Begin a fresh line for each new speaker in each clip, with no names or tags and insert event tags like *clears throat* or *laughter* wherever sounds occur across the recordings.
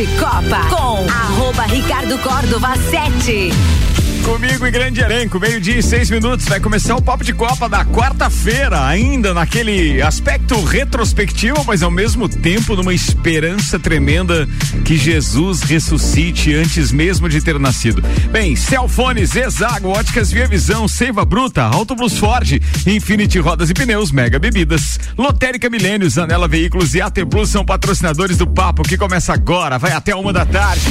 de Copa com arroba Ricardo Córdova 7.
Comigo em grande elenco, meio-dia e seis minutos. Vai começar o Papo de Copa da quarta-feira, ainda naquele aspecto retrospectivo, mas ao mesmo tempo numa esperança tremenda que Jesus ressuscite antes mesmo de ter nascido. Bem, Celfones, Exago, Óticas Via Visão, Seiva Bruta, Autobus Ford, Infinity Rodas e Pneus, Mega Bebidas, Lotérica Milênios, Anela Veículos e AT Plus são patrocinadores do Papo que começa agora, vai até uma da tarde.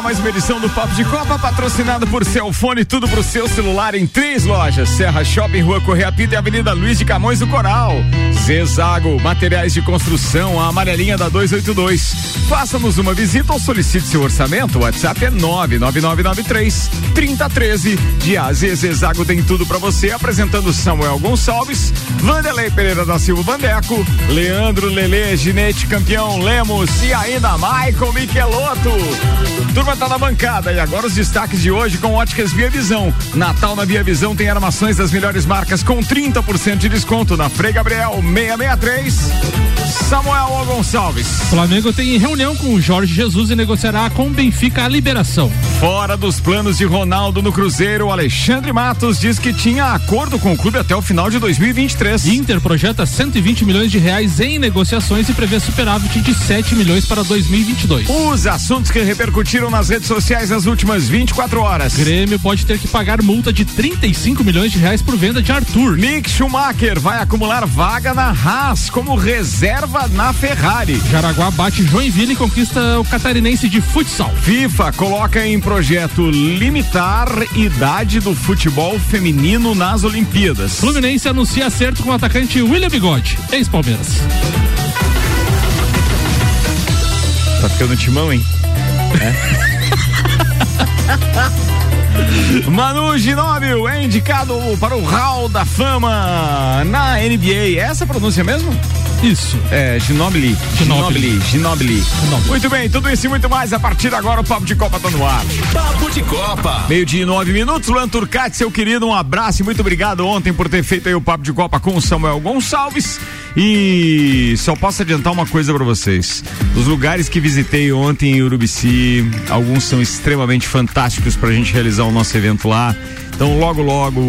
Agora mais uma edição do Papo de Copa, patrocinado por Celfone, tudo pro seu celular em três lojas: Serra Shopping, Rua Correia Pita e Avenida Luiz de Camões do Coral. Zezago, materiais de construção, a amarelinha da 282. Faça-nos uma visita ou solicite seu orçamento. O WhatsApp é 99993 3013. De AZ Zezago tem tudo para você, apresentando Samuel Gonçalves, Vanderlei Pereira da Silva Vandeco, Leandro Lele, Ginete Campeão Lemos e ainda Michael Michelotto. Turma tá na bancada e agora os destaques de hoje com óticas Via Visão. Natal na Via Visão tem armações das melhores marcas com 30% de desconto na Frei Gabriel 663. Samuel Gonçalves.
Flamengo tem reunião com o Jorge Jesus e negociará com Benfica a liberação.
Fora dos planos de Ronaldo no Cruzeiro, Alexandre Matos diz que tinha acordo com o clube até o final de 2023.
Inter projeta 120 milhões de reais em negociações e prevê superávit de 7 milhões para 2022.
Os assuntos que repercutiram nas redes sociais nas últimas 24 horas.
Grêmio pode ter que pagar multa de 35 milhões de reais por venda de Arthur.
Mick Schumacher vai acumular vaga na Haas como reserva na Ferrari.
Jaraguá bate Joinville e conquista o catarinense de futsal.
FIFA coloca em projeto limitar idade do futebol feminino nas Olimpíadas.
Fluminense anuncia acerto com o atacante William Bigode, ex-Palmeiras.
Tá ficando timão, hein? É. *laughs* Manu Ginóbio é indicado para o Hall da Fama na NBA. É essa a pronúncia mesmo?
Isso.
É, Ginobili. Ginobili. Ginobili. Muito bem, tudo isso e muito mais. A partir de agora o Papo de Copa tá no ar.
Papo de Copa.
Meio dia e nove minutos. Luan Turcati, seu querido, um abraço e muito obrigado ontem por ter feito aí o Papo de Copa com o Samuel Gonçalves. E só posso adiantar uma coisa para vocês. Os lugares que visitei ontem em Urubici, alguns são extremamente fantásticos pra gente realizar o nosso evento lá. Então logo, logo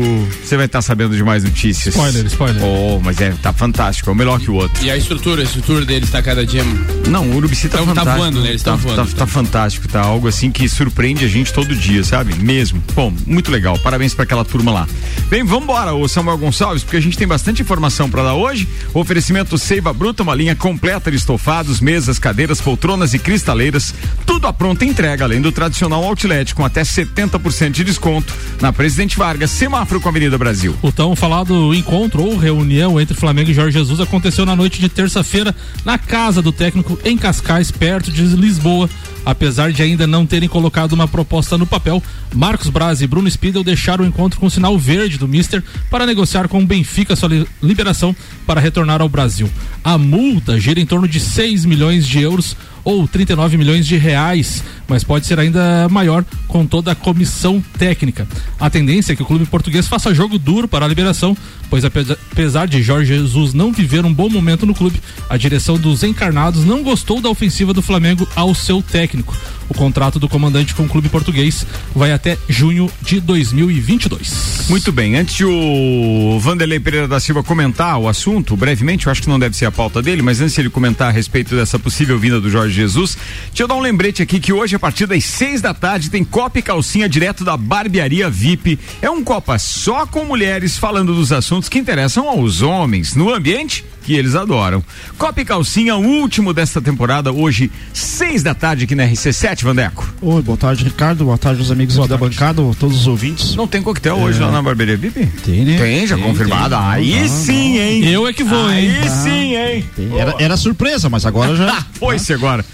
você vai estar tá sabendo de mais notícias.
Spoiler, spoiler.
Oh, mas é, tá fantástico, é o melhor que o outro.
E a estrutura, a estrutura deles tá cada dia.
Não, o Urubici tá,
Então, tá
fantástico.
voando, né? Eles
tá,
voando,
tá,
tá.
tá fantástico, tá algo assim que surpreende a gente todo dia, sabe? Mesmo. Bom, muito legal. Parabéns para aquela turma lá. Bem, vamos embora, o Samuel Gonçalves, porque a gente tem bastante informação para dar hoje. O oferecimento Seiva Bruta, uma linha completa de estofados, mesas, cadeiras, poltronas e cristaleiras, tudo à pronta entrega, além do tradicional outlet com até 70% de desconto na Presidente Vargas, semáforo com a Avenida Brasil.
O tão falado encontro ou reunião entre Flamengo e Jorge Jesus aconteceu na noite de terça-feira na casa do técnico em Cascais, perto de Lisboa. Apesar de ainda não terem colocado uma proposta no papel, Marcos Braz e Bruno Spindel deixaram o encontro com o sinal verde do Mister para negociar com o Benfica sua li- liberação para retornar ao Brasil. A multa gira em torno de 6 milhões de euros ou 39 milhões de reais, mas pode ser ainda maior com toda a comissão técnica. A tendência é que o clube português faça jogo duro para a liberação, pois apesa- apesar de Jorge Jesus não viver um bom momento no clube, a direção dos encarnados não gostou da ofensiva do Flamengo ao seu técnico. O contrato do comandante com o clube português vai até junho de 2022.
Muito bem, antes o Vanderlei Pereira da Silva comentar o assunto, brevemente, eu acho que não deve ser a pauta dele, mas antes ele comentar a respeito dessa possível vinda do Jorge Jesus, deixa eu dar um lembrete aqui que hoje, a partir das seis da tarde, tem Copa e Calcinha direto da Barbearia VIP. É um Copa só com mulheres falando dos assuntos que interessam aos homens, no ambiente que eles adoram. Copa e Calcinha, o último desta temporada, hoje, seis da tarde aqui na RC7, Vandeco.
Oi, boa tarde, Ricardo. Boa tarde aos amigos aqui da bancada, todos os ouvintes.
Não tem coquetel hoje lá na Barbearia VIP?
Tem, né?
Tem, já
Tem,
confirmado.
tem.
Aí
Não, não,
sim, hein?
Eu é que vou, hein?
Aí sim, hein?
Tem. Era, era surpresa, mas agora já. *laughs*
Foi-se agora.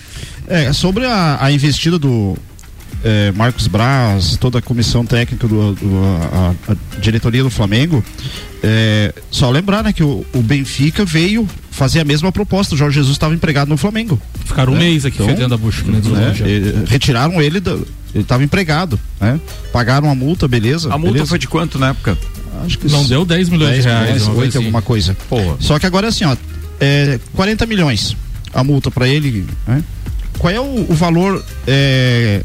É, sobre a, a investida do é, Marcos Braz, toda a comissão técnica do, do a, a, diretoria do Flamengo, é, só lembrar, né, que o, o, Benfica veio fazer a mesma proposta. O Jorge Jesus estava empregado no Flamengo.
Ficaram
né?
um mês aqui então, fedendo a bucha. Né,
né, retiraram ele, do, ele estava empregado, né? Pagaram a multa, beleza.
A multa
beleza?
foi de quanto na época?
Acho que não deu 10 milhões 10 de reais.
Milhões, 8 assim. alguma coisa. Porra. Só que agora assim, ó, é 40 milhões a multa para ele, né? Qual é o, o valor é,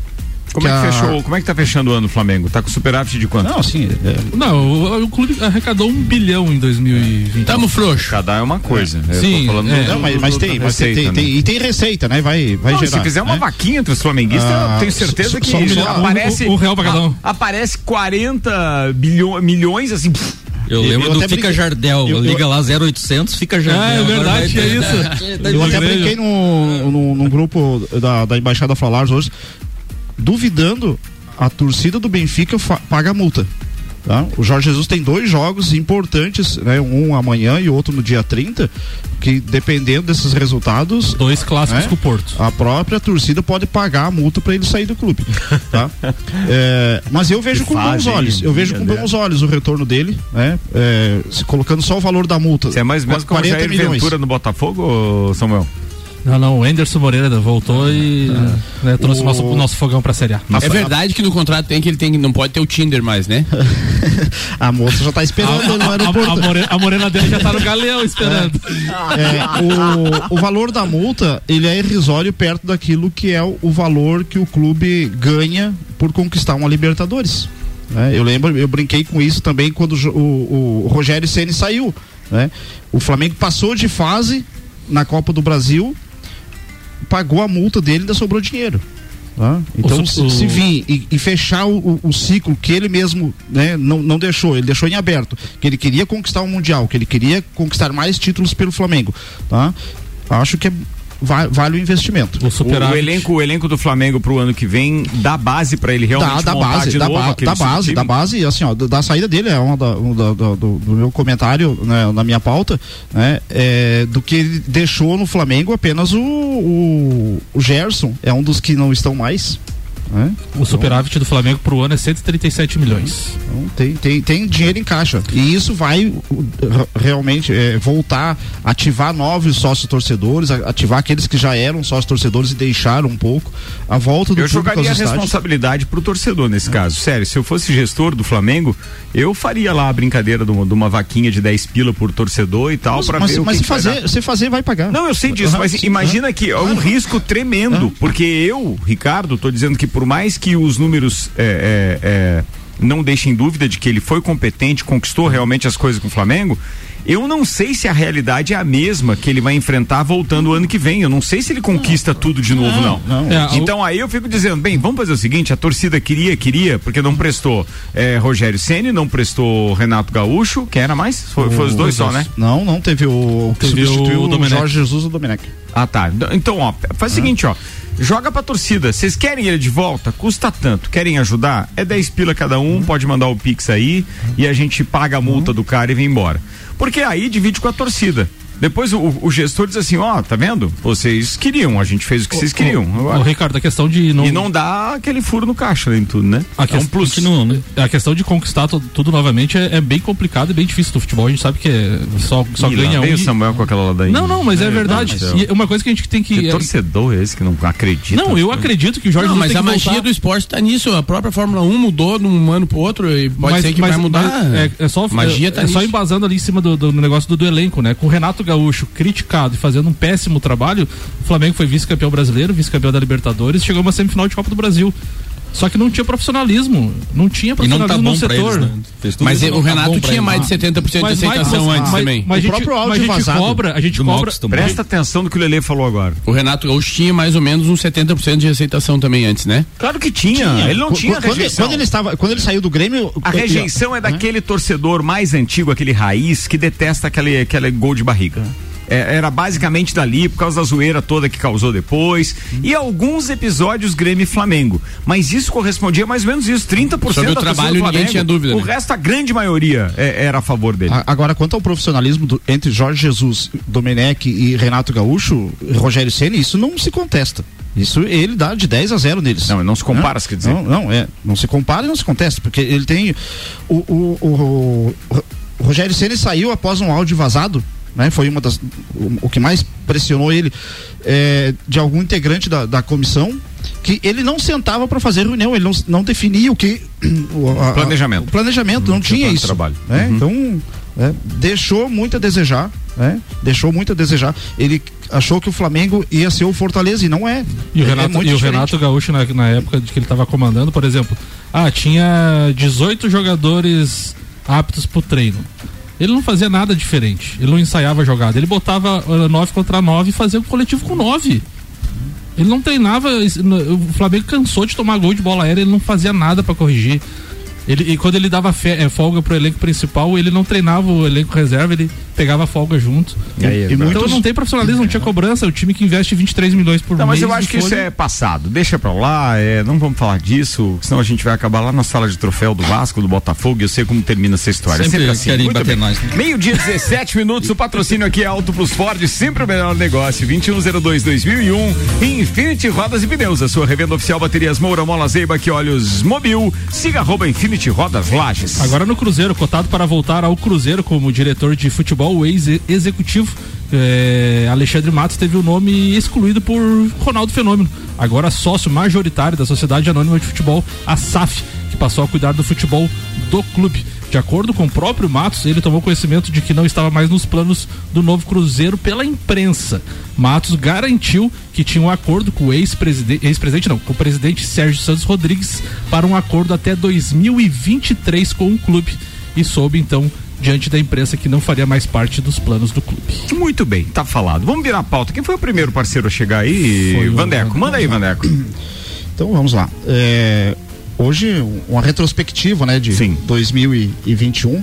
como é que a... fechou? Como é que tá fechando o ano o Flamengo? Tá com superávit de quanto?
Não, sim. É... Não, o, o, clube arrecadou um bilhão em 2020.
Tamo frouxo. Cada é uma coisa.
É. Sim.
falando é. Não, mas, mas tem, mas tem, tem, tem, e tem receita, né? Vai, vai não, gerar.
Se fizer uma
né?
vaquinha entre os flamenguistas, ah, eu tenho certeza que um
milhão, aparece um, um real pra cada um.
aparece 40 bilhão, milhões assim. Pff,
eu lembro eu do Fica brinquei. Jardel. Eu, Liga eu... lá 0800, Fica Jardel. Ah,
é verdade, é isso. *laughs*
eu até brinquei num, num, num grupo da, da Embaixada Falares hoje, duvidando a torcida do Benfica paga a multa. Tá? O Jorge Jesus tem dois jogos importantes, né? um amanhã e outro no dia 30, que dependendo desses resultados.
Dois clássicos né? com o Porto.
A própria torcida pode pagar a multa para ele sair do clube. Tá? *laughs* é, mas eu vejo que com bons olhos. Eu vejo com bons olhos o retorno dele, né? É, colocando só o valor da multa.
Você é mais mesmo que o Jair milhões. Ventura no Botafogo, Samuel?
Não, não, o Enderson Moreira voltou e é. né, trouxe o nosso, o nosso fogão pra Série A.
É verdade que no contrato tem que ele tem, não pode ter o Tinder mais, né? *laughs*
a moça já tá esperando a, no aeroporto.
A, a, morena, a, morena, dele já tá no galeão esperando.
É, é, o, o valor da multa, ele é irrisório perto daquilo que é o, o valor que o clube ganha por conquistar uma Libertadores. É, eu lembro, eu brinquei com isso também quando o, o, o Rogério Ceni saiu. Né? O Flamengo passou de fase na Copa do Brasil pagou a multa dele e ainda sobrou dinheiro. Tá? Então, o, se, se vir e, e fechar o, o, ciclo que ele mesmo né, não, não deixou, ele deixou em aberto, que ele queria conquistar o Mundial, que ele queria conquistar mais títulos pelo Flamengo, tá? Acho que é vale o investimento.
O, o, o, elenco, o elenco do Flamengo pro ano que vem dá base para ele realmente
dá, dá base,
de
dá,
novo
ba dá base, dá base, assim, ó, da, saída dele é uma da, um da, do, do, meu comentário né, na minha pauta, né, é, do que ele deixou no Flamengo apenas o, o, o Gerson é um dos que não estão mais. Né?
O superávit do Flamengo pro ano é 137 milhões.
Então, tem, tem, tem dinheiro em caixa. E isso vai realmente é, voltar, ativar novos sócios torcedores, ativar aqueles que já eram sócios torcedores e deixaram um pouco a volta do
Eu jogaria a responsabilidade pro torcedor nesse é. caso. Sério, se eu fosse gestor do Flamengo, eu faria lá a brincadeira de uma, de uma vaquinha de 10 pila por torcedor e tal, para ver
mas
se
fazer, se fazer vai pagar.
Não, eu sei disso, mas sim, imagina que é um risco tremendo, porque eu, Ricardo, tô dizendo que por por mais que os números é, é, é, não deixem dúvida de que ele foi competente, conquistou realmente as coisas com o Flamengo, eu não sei se a realidade é a mesma que ele vai enfrentar voltando o ano que vem. Eu não sei se ele conquista tudo de novo, não. não. não. É, então aí eu fico dizendo, bem, vamos fazer o seguinte: a torcida queria, queria, porque não prestou é, Rogério Ceni, não prestou Renato Gaúcho. Quem era mais? Foi, foi os dois só, né?
Não, não teve o que teve substituiu o, o Jorge Jesus e o Domenech.
Ah, tá. Então, ó, faz o seguinte, ó joga pra torcida. Vocês querem ele de volta? Custa tanto. Querem ajudar? É 10 pila cada um, uhum. pode mandar o Pix aí e a gente paga a multa uhum. do cara e vem embora. Porque aí divide com a torcida. Depois o, o, gestor diz assim, ó, oh, tá vendo? Vocês queriam, a gente fez o que vocês queriam.
Agora. O Ricardo, a questão de
não... E não dá aquele furo no caixa em tudo, né?
A é um plus. Não, né? A questão de conquistar tudo, tudo novamente é, é, bem complicado e bem difícil do futebol. A gente sabe que é, só, só
e
ganha
lá um. o Samuel com aquela ladainha.
Não, não, mas é, é verdade. Não, mas é uma coisa que a gente tem que.
Que torcedor é esse que não acredita?
Não, eu acredito que o Jorge
não, mas a magia voltar. do esporte tá nisso. A própria Fórmula 1 mudou de um ano pro outro e pode mas, ser que mas, vai mudar.
é, é, só, magia tá é, só embasando ali em cima do, do negócio do, do elenco, né? Com o Renato Gaúcho criticando e fazendo um péssimo trabalho, o Flamengo foi vice-campeão brasileiro, vice-campeão da Libertadores, chegou uma semifinal de Copa do Brasil. Só que não tinha profissionalismo. Não tinha profissionalismo tá no setor. Eles,
né? Mas o Renato tá tinha mais de 70% mas, de aceitação mas, antes mas, também.
Mas, o próprio áudio mas a gente cobra, a gente cobra.
Presta atenção no que o Lele falou agora.
O Renato Gaúcho tinha mais ou menos uns 70% de aceitação também antes, né?
Claro que tinha. tinha. Ele não tinha
quando, rejeição. Quando ele, estava, quando ele saiu do Grêmio.
A rejeição é daquele torcedor mais antigo, aquele raiz, que detesta aquele, aquele gol de barriga. É, era basicamente dali, por causa da zoeira toda que causou depois. Hum. E alguns episódios Grêmio e Flamengo. Mas isso correspondia mais ou menos isso, 30%
Sobre o trabalho, ninguém tinha dúvida.
O né? resto, a grande maioria é, era a favor dele. A,
agora, quanto ao profissionalismo do, entre Jorge Jesus, Domenech e Renato Gaúcho, Rogério Ceni, isso não se contesta. Isso ele dá de 10 a 0 neles.
Não, não se compara,
não,
quer dizer.
Não, não, é. Não se compara e não se contesta, porque ele tem. O, o, o, o Rogério Ceni saiu após um áudio vazado. Né, foi uma das o, que mais pressionou ele é, de algum integrante da, da comissão que ele não sentava para fazer reunião, ele não, não definia o que *clears throat*
o a, planejamento,
o planejamento não, não tinha isso,
trabalho.
Né? Uhum. Então é, deixou muito a desejar, né? deixou muito a desejar. Ele achou que o Flamengo ia ser o Fortaleza e não é.
E o
é,
Renato,
é
e o Renato Gaúcho, na, na época de que ele estava comandando, por exemplo, ah, tinha 18 jogadores aptos para o treino. Ele não fazia nada diferente. Ele não ensaiava jogada. Ele botava 9 uh, contra 9 e fazia um coletivo com 9. Ele não treinava. O Flamengo cansou de tomar gol de bola aérea, ele não fazia nada para corrigir. Ele, e quando ele dava fe, é, folga pro elenco principal, ele não treinava o elenco reserva, ele pegava folga junto.
E aí,
e então muitos... não tem profissionalismo, não tinha cobrança, é o time que investe 23 milhões por
não,
mês.
Mas eu acho que folha. isso é passado. Deixa pra lá, é, não vamos falar disso, senão a gente vai acabar lá na sala de troféu do Vasco, do Botafogo, e eu sei como termina essa história.
Sempre, sempre assim. Querem bater nós.
Né? Meio-dia, 17 minutos, o patrocínio aqui é Auto Plus Ford, sempre o melhor negócio. 2102-2001, Infinity Rodas e Pneus, a sua revenda oficial baterias Moura, Mola Zeiba, que olhos Mobil. Siga arroba Infinity Rodas lá. Lages.
Agora no Cruzeiro, cotado para voltar ao Cruzeiro como diretor de futebol, o ex-executivo é, Alexandre Matos teve o nome excluído por Ronaldo Fenômeno, agora sócio majoritário da Sociedade Anônima de Futebol, a SAF, que passou a cuidar do futebol do clube. De acordo com o próprio Matos, ele tomou conhecimento de que não estava mais nos planos do novo Cruzeiro pela imprensa. Matos garantiu que tinha um acordo com o ex-presidente, ex-presidente não, com o presidente Sérgio Santos Rodrigues para um acordo até 2023 com o clube e soube então diante da imprensa que não faria mais parte dos planos do clube.
Muito bem, tá falado. Vamos virar a pauta. Quem foi o primeiro parceiro a chegar aí? Foi Vandeco. Manda aí, Vandeco.
Então vamos lá. É, hoje uma retrospectiva, né, de Sim. 2021.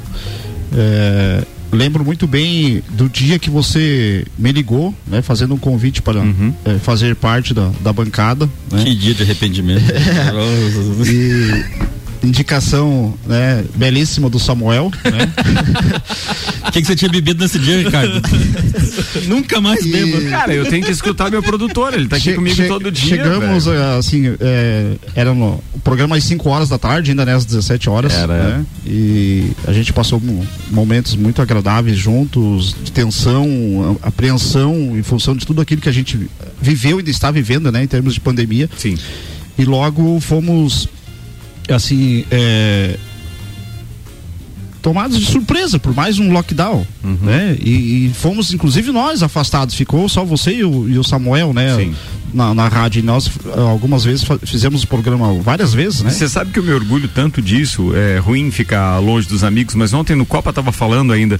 É, lembro muito bem do dia que você me ligou, né, fazendo um convite para uhum. é, fazer parte da, da bancada. Né?
Que dia de arrependimento. *laughs*
e indicação né, belíssima do Samuel. Né? *laughs*
O que, que, você tinha bebido nesse dia, Ricardo? *laughs* Nunca mais e... bebo.
Cara, eu tenho que escutar meu produtor, ele tá aqui che comigo che todo dia.
Chegamos,
velho.
assim, é, era no o programa às 5 horas da tarde, ainda nessas 17 horas. Era. Né? E a gente passou momentos muito agradáveis juntos, de tensão, apreensão, em função de tudo aquilo que a gente viveu e ainda está vivendo, né, em termos de pandemia.
Sim.
E logo fomos assim, é, tomados de surpresa por mais um lockdown, uhum. né? E, e, fomos, inclusive, nós afastados. Ficou só você e o, e o Samuel, né? Sim. Na, na rádio. E nós, algumas vezes, fizemos o programa várias vezes, né?
Você sabe que eu me orgulho tanto disso. É ruim ficar longe dos amigos, mas ontem no Copa tava falando ainda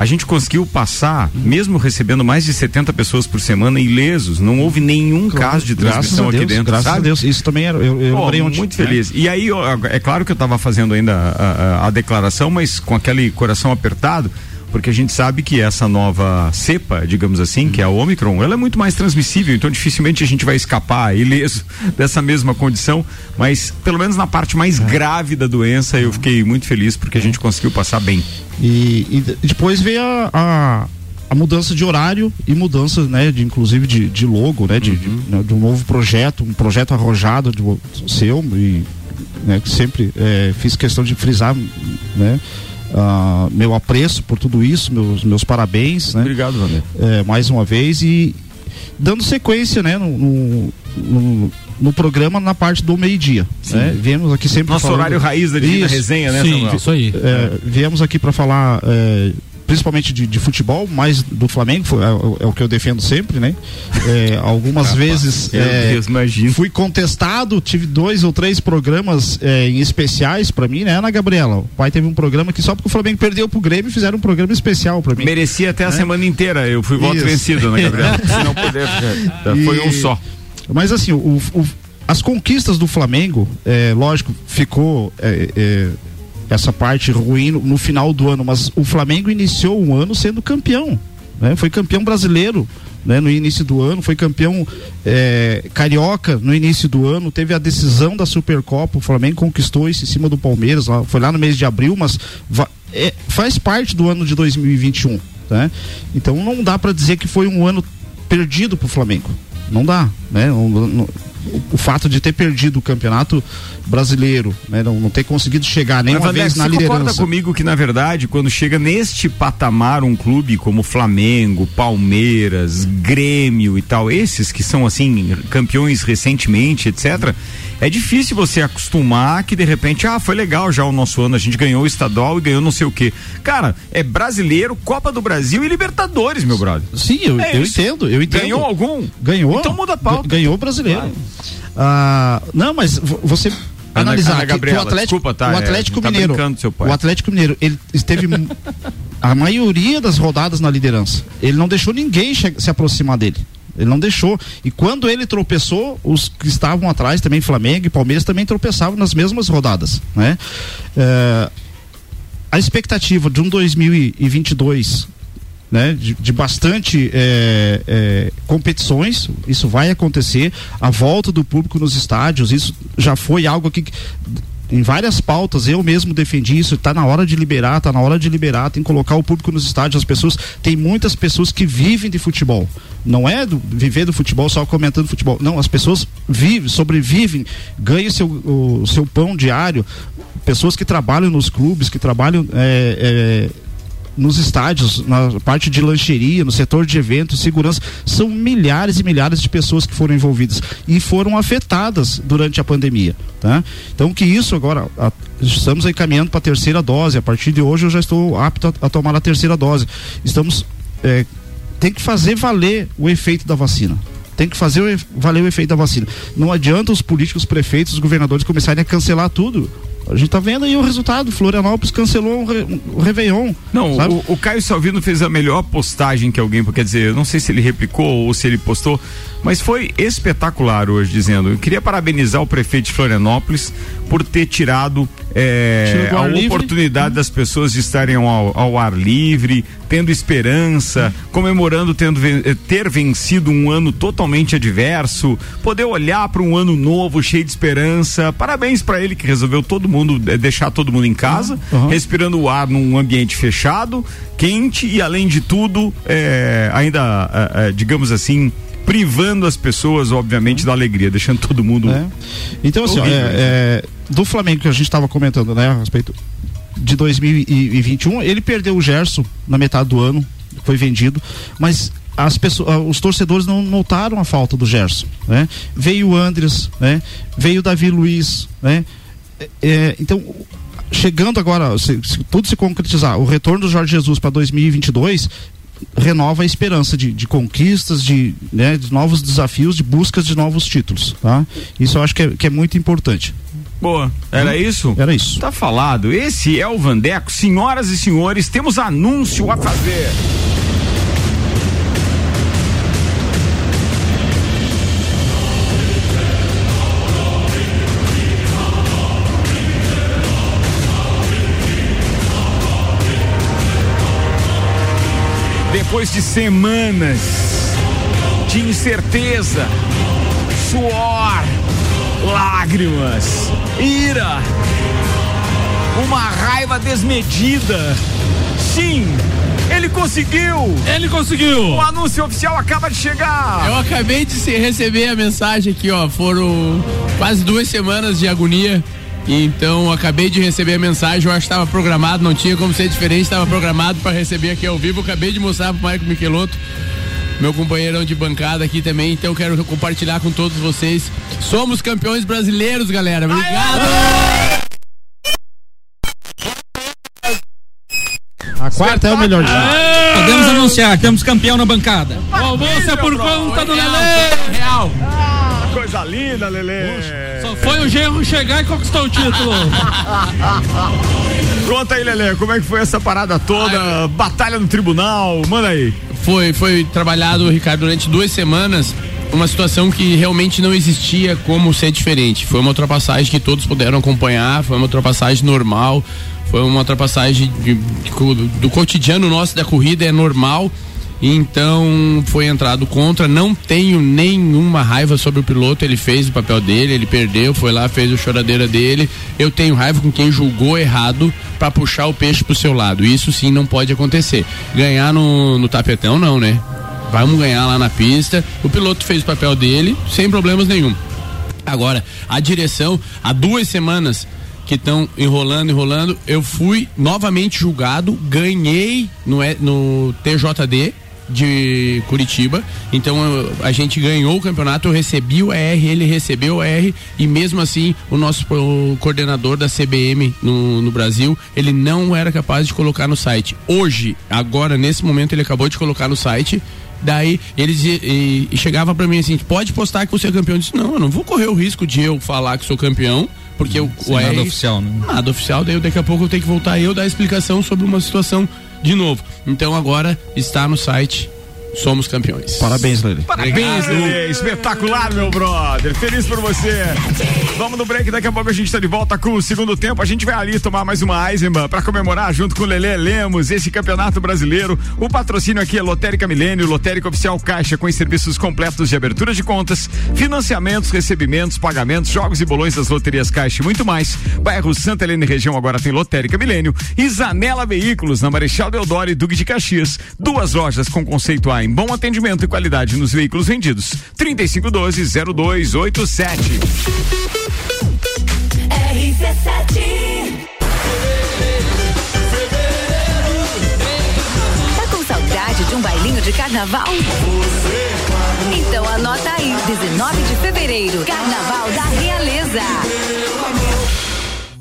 a gente conseguiu passar, mesmo recebendo mais de 70 pessoas por semana, ilesos. Não houve nenhum claro, caso de transmissão
Deus,
aqui dentro.
Graças
sabe?
a Deus. Isso também era. Eu, eu
oh, muito né? feliz. E aí, é claro que eu estava fazendo ainda a, a, a declaração, mas com aquele coração apertado porque a gente sabe que essa nova cepa, digamos assim, que é a Omicron, ela é muito mais transmissível, então dificilmente a gente vai escapar ileso *laughs* dessa mesma condição, mas pelo menos na parte mais é. grave da doença eu fiquei muito feliz porque a gente conseguiu passar bem.
E, e depois veio a, a, a, mudança de horário e mudança, né, de, inclusive de, de logo, né, de, uhum. de, né, de, um novo projeto, um projeto arrojado de, seu e né, que sempre é, fiz questão de frisar, né, Uh, meu apreço por tudo isso, meus, meus parabéns. Né?
Obrigado, Vander.
É, mais uma vez e dando sequência né, no, no, no, no programa na parte do meio-dia. Né? Viemos aqui sempre.
Nosso falando... horário raiz da Divina Resenha, né,
Sim, Samuel? Isso aí.
É, viemos aqui para falar é, principalmente de, de, futebol, mais do Flamengo, foi, é, é, o que eu defendo sempre, né? É, algumas vezes é, Deus, fui contestado, tive dois ou três programas é, em especiais para mim, né, Ana Gabriela? O pai teve um programa que só porque o Flamengo perdeu pro Grêmio fizeram um programa especial para mim.
Merecia até a né? semana inteira, eu fui voto Isso. vencido, Ana Gabriela. *laughs* Se não puder, foi e... um só.
Mas assim, o, o, as conquistas do Flamengo, é, lógico, ficou é, essa parte ruim no, no final do ano, mas o Flamengo iniciou um ano sendo campeão, né? Foi campeão brasileiro. Né, no início do ano, foi campeão é, carioca no início do ano, teve a decisão da Supercopa, o Flamengo conquistou isso em cima do Palmeiras, lá, foi lá no mês de abril, mas é, faz parte do ano de 2021. Né? Então não dá para dizer que foi um ano perdido para o Flamengo. Não dá, né? O, o, o fato de ter perdido o campeonato brasileiro, né? não, não ter conseguido chegar nenhuma Mas, vez na você liderança. concorda
comigo que na verdade quando chega neste patamar um clube como Flamengo, Palmeiras, Grêmio e tal, esses que são assim campeões recentemente, etc. É difícil você acostumar que de repente, ah, foi legal já o nosso ano, a gente ganhou o estadual e ganhou não sei o quê. Cara, é brasileiro, Copa do Brasil e Libertadores, meu brother.
Sim, eu, é eu entendo, eu entendo.
Ganhou algum?
Ganhou.
Então muda a pauta.
Ganhou o brasileiro. Ah, não, mas você analisar Ana, Ana Gabriela,
o Atlético,
desculpa,
tá,
o Atlético
é,
Mineiro,
tá
o Atlético Mineiro, ele esteve *laughs* a maioria das rodadas na liderança. Ele não deixou ninguém se aproximar dele. Ele não deixou. E quando ele tropeçou, os que estavam atrás também, Flamengo e Palmeiras, também tropeçavam nas mesmas rodadas. Né? É, a expectativa de um 2022 né, de, de bastante é, é, competições, isso vai acontecer, a volta do público nos estádios, isso já foi algo que em várias pautas eu mesmo defendi isso, está na hora de liberar, está na hora de liberar, tem que colocar o público nos estádios, as pessoas, tem muitas pessoas que vivem de futebol. Não é do, viver do futebol só comentando futebol. Não, as pessoas vivem, sobrevivem, ganham seu, o seu pão diário. Pessoas que trabalham nos clubes, que trabalham é, é, nos estádios, na parte de lancheria, no setor de eventos, segurança, são milhares e milhares de pessoas que foram envolvidas e foram afetadas durante a pandemia, tá? Então que isso agora a, estamos aí caminhando para a terceira dose. A partir de hoje eu já estou apto a, a tomar a terceira dose. Estamos é, tem que fazer valer o efeito da vacina tem que fazer valer o efeito da vacina. Não adianta os políticos, prefeitos, os governadores começarem a cancelar tudo. A gente tá vendo aí o resultado. Florianópolis cancelou o, re, o Réveillon.
Não, o, o, Caio Salvino fez a melhor postagem que alguém, quer dizer, eu não sei se ele replicou ou se ele postou, mas foi espetacular hoje, dizendo. Eu queria parabenizar o prefeito de Florianópolis por ter tirado é, a livre. oportunidade das pessoas de estarem ao, ao, ar livre, tendo esperança, comemorando tendo, eh, ter vencido um ano totalmente adverso, poder olhar para um ano novo cheio de esperança. Parabéns para ele que resolveu todo mundo eh, deixar todo mundo em casa, uhum. respirando o ar num ambiente fechado, quente e além de tudo, é, ainda, digamos assim, privando as pessoas, obviamente, da alegria, deixando todo mundo.
É. Então, assim, é, é, do Flamengo que a gente estava comentando, né, a respeito de 2021, ele perdeu o Gerson na metade do ano, foi vendido, mas as pessoas, ah, os torcedores não notaram a falta do Gerson, né? Veio o Andres, né? Veio o Davi Luiz, né? É, é então, chegando agora, se, se, tudo se concretizar, o retorno do Jorge Jesus para 2022 renova a esperança de, de conquistas, de, né, de novos desafios, de buscas de novos títulos. Tá? Isso eu acho que é, que é muito importante.
Boa. Era hum? isso?
Era isso.
Tá falado. Esse é o Vandeco. Senhoras e senhores, temos anúncio a fazer. Depois de semanas de incerteza, suor, lágrimas, ira, uma raiva desmedida. Sim, ele conseguiu!
Ele conseguiu!
O anúncio oficial acaba de chegar!
Eu acabei de receber a mensagem aqui, ó. Foram quase duas semanas de agonia então acabei de receber a mensagem, eu acho que estava programado, não tinha como ser diferente, estava programado para receber aqui ao vivo. Acabei de mostrar pro Marco Michelotto, meu companheirão de bancada aqui também, então quero compartilhar com todos vocês. Somos campeões brasileiros, galera. Obrigado!
A quarta é o melhor dia.
Podemos anunciar, temos campeão na bancada. O almoço é por conta do Lele. Real.
Ah, coisa linda, Lele.
Foi o Genro chegar e conquistou o título. *laughs*
Conta aí, Lele, como é que foi essa parada toda? Batalha no tribunal, manda aí.
Foi, foi trabalhado, Ricardo, durante duas semanas uma situação que realmente não existia como ser diferente. Foi uma ultrapassagem que todos puderam acompanhar, foi uma ultrapassagem normal, foi uma ultrapassagem de, de, do cotidiano nosso da corrida, é normal então foi entrado contra. Não tenho nenhuma raiva sobre o piloto. Ele fez o papel dele, ele perdeu, foi lá, fez o choradeira dele. Eu tenho raiva com quem julgou errado para puxar o peixe pro seu lado. Isso sim não pode acontecer. Ganhar no, no tapetão, não, né? vamos ganhar lá na pista. O piloto fez o papel dele, sem problemas nenhum. Agora, a direção, há duas semanas que estão enrolando, enrolando, eu fui novamente julgado, ganhei no, no TJD de Curitiba. Então eu- a gente ganhou o campeonato, eu recebi o ER, ele recebeu o ER e mesmo assim o nosso o coordenador da CBM no, no Brasil, ele não era capaz de colocar no site. Hoje, agora nesse momento ele acabou de colocar no site. Daí ele dizia- e, e chegava pra mim assim: pode postar que você é campeão. Eu disse: não, eu não vou correr o risco de eu falar que sou campeão, porque o,
Sem
o
nada
ER
oficial, né?
nada oficial, daí daqui a pouco eu tenho que voltar eu dar explicação sobre uma situação de novo. Então agora está no site Somos Campeões.
Parabéns, Lele.
Parabéns, Lelê. Espetacular, meu brother. Feliz por você. Vamos no break, daqui a pouco a gente tá de volta com o segundo tempo. A gente vai ali tomar mais uma Eisenbahn pra comemorar junto com o Lelê Lemos esse campeonato brasileiro. O patrocínio aqui é Lotérica Milênio, Lotérica Oficial Caixa com os serviços completos de abertura de contas, financiamentos, recebimentos, pagamentos, jogos e bolões das loterias Caixa e muito mais. Bairro Santa Helena e região agora tem Lotérica Milênio e Zanela Veículos na Marechal Deodoro e Duque de Caxias. Duas lojas com conceito A em bom atendimento e qualidade nos veículos vendidos. 3512-0287.
Tá com saudade de um bailinho de carnaval? Então anota aí, 19 de fevereiro, Carnaval da Realeza.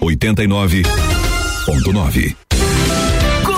89.9.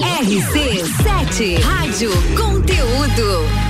RC7 Rádio Conteúdo.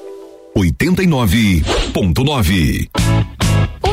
89.9.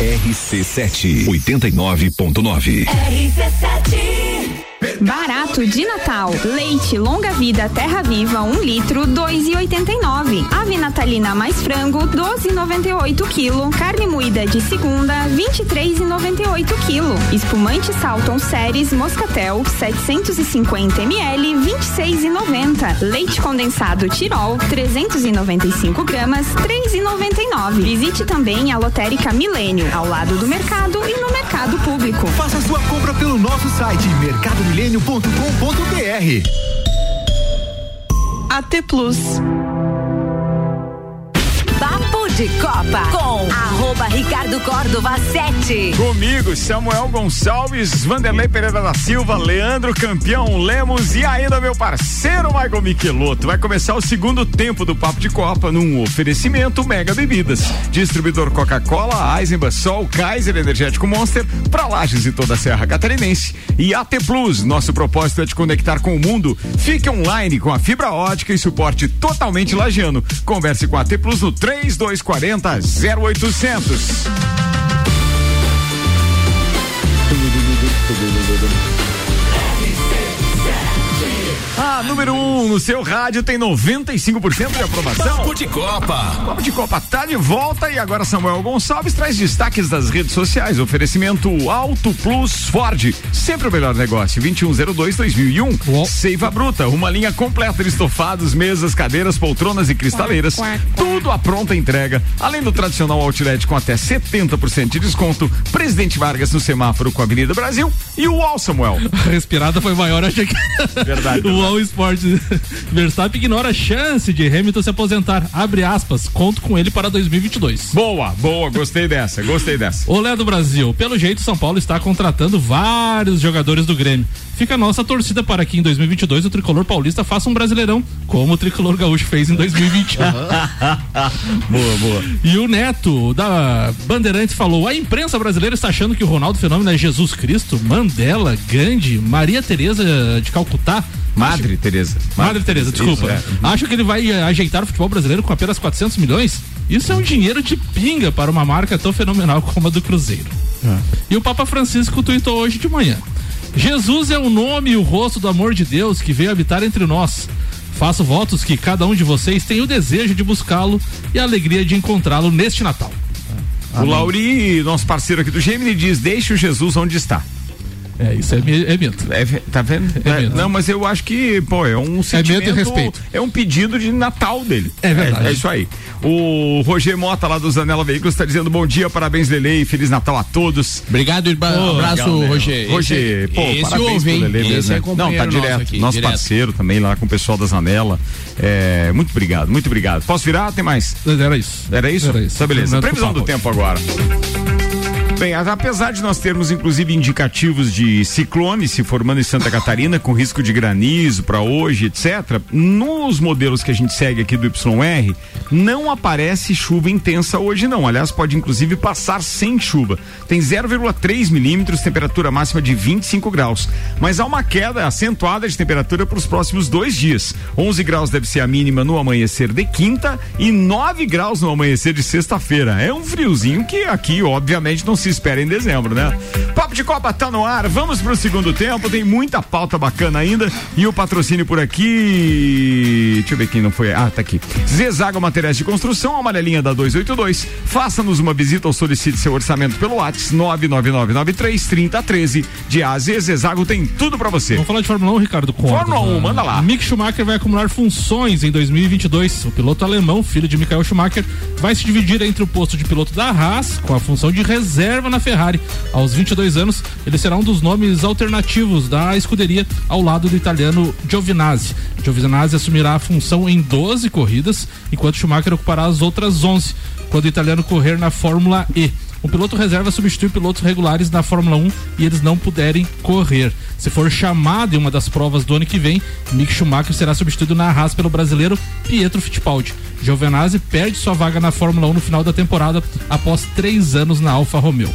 RC7 89.9.
Barato de Natal. Leite longa vida Terra Viva 1 um litro 2,89. Ave natalina mais frango 12,98 kg. Carne moída de segunda 23,98 kg. Espumante Salton Series Moscatel 750 ml 26,90. Leite condensado Tirol 395 gramas 3,99. Visite também a Lotérica Milênio ao lado do mercado e no mercado público.
Faça sua compra pelo nosso site mercadomilênio.com.br.
AT Plus.
Papo de Copa com arroba Ricardo Córdova 7.
Comigo, Samuel Gonçalves, Vanderlei Pereira da Silva, Leandro Campeão Lemos e ainda meu parceiro Michael Michelotto. Vai começar o segundo tempo do Papo de Copa num oferecimento Mega Bebidas. Distribuidor Coca-Cola, Eisenbach, Sol, Kaiser Energético Monster, pra Lages e toda a Serra Catarinense. E AT Plus, nosso propósito é te conectar com o mundo. Fique online com a fibra ótica e suporte totalmente lagiano. Converse com a AT Plus no 3240 0800. A número 1 um, no seu rádio tem 95% de aprovação.
Papo de Copa.
Papo de Copa tá de volta e agora Samuel Gonçalves traz destaques das redes sociais. Oferecimento Auto Plus Ford. Sempre o melhor negócio. 2102-2001. Seiva Bruta. Uma linha completa de estofados, mesas, cadeiras, poltronas e cristaleiras. Tudo à pronta entrega. Além do tradicional outlet com até 70% de desconto. Presidente Vargas no semáforo com a Avenida Brasil. E o All Samuel.
A *laughs* respirada foi maior, achei que.
Verdade. *laughs*
o All Sport. *laughs* Verstappen ignora a chance de Hamilton se aposentar. Abre aspas, conto com ele para 2022.
Boa, boa, gostei dessa, gostei dessa.
Olé do Brasil. Pelo jeito, São Paulo está contratando vários jogadores do Grêmio. Fica a nossa torcida para que em 2022 o tricolor paulista faça um brasileirão, como o tricolor gaúcho fez em 2021. *laughs*
boa, boa.
E o Neto da Bandeirantes falou: a imprensa brasileira está achando que o Ronaldo Fenômeno é Jesus Cristo, Mandela, Gandhi, Maria Tereza de Calcutá.
Madre Teresa.
Madre Teresa, desculpa.
É.
Acho que ele vai eh, ajeitar o futebol brasileiro com apenas 400 milhões? Isso é um dinheiro de pinga para uma marca tão fenomenal como a do Cruzeiro. E o Papa Francisco tuitou hoje de manhã. Jesus é o nome e o rosto do amor de Deus que veio habitar entre nós. Faço votos que cada um de vocês tenha o desejo de buscá-lo e a alegria de encontrá-lo neste Natal.
O Lauri, nosso parceiro aqui do Gemini, diz: deixe o Jesus onde está.
É, isso é, é mito.
É, tá vendo?
É
É,
mesmo.
não, mas eu acho que, pô, é um sentimento.
medo e respeito.
É um pedido de Natal dele.
É verdade.
É, é isso aí. O Roger Mota, lá do Zanela Veículos, está dizendo bom dia, parabéns, Lele, e Feliz Natal a todos.
Obrigado.
Pô,
abraço,
legal, né?
Roger.
Roger,
Esse-
pô,
esse
parabéns
ouve, Esse
mesmo.
é
né? Não, tá
nosso
direto.
aqui,
nosso
direto.
parceiro também lá com o pessoal da Zanela. É, muito obrigado, muito obrigado. Posso virar? Tem mais?
Era isso.
Era isso?
Era isso.
Tá beleza. Previsão do tempo agora. Bem, apesar de nós termos inclusive indicativos de ciclone se formando em Santa Catarina com risco de granizo para hoje, etc. Nos modelos que a gente segue aqui do YR, não aparece chuva intensa hoje não. Aliás, pode inclusive passar sem chuva. Tem 0,3 milímetros, temperatura máxima de 25 graus. Mas há uma queda acentuada de temperatura para os próximos dois dias. 11 graus deve ser a mínima no amanhecer de quinta e 9 graus no amanhecer de sexta-feira. É um friozinho que aqui, obviamente, não se espera em dezembro, né? Papo de Copa tá no ar. Vamos pro segundo tempo. Tem muita pauta bacana ainda. E o patrocínio por aqui. Deixa eu ver quem não foi. Ah, tá aqui. Zezago Materiais de Construção, amarelinha da 282. Faça-nos uma visita ou solicite seu orçamento pelo WhatsApp 99993 3013. De A a Z, Zezago tem tudo pra você.
Vamos falar de Fórmula 1, Ricardo Conde.
Fórmula 1, manda lá.
Mick Schumacher vai acumular funções em 2022. O piloto alemão, filho de Michael Schumacher, vai se dividir entre o posto de piloto da Haas com a função de reserva na Ferrari. Aos 22 anos, ele será um dos nomes alternativos da escuderia ao lado do italiano Giovinazzi. Giovinazzi assumirá a função em 12 corridas, enquanto Schumacher ocupará as outras 11, quando o italiano correr na Fórmula E. um piloto reserva substitui pilotos regulares na Fórmula 1 e eles não puderem correr. Se for chamado em uma das provas do ano que vem, Mick Schumacher será substituído na Haas pelo brasileiro Pietro Fittipaldi. Giovinazzi perde sua vaga na Fórmula 1 no final da temporada após três anos na Alfa Romeo.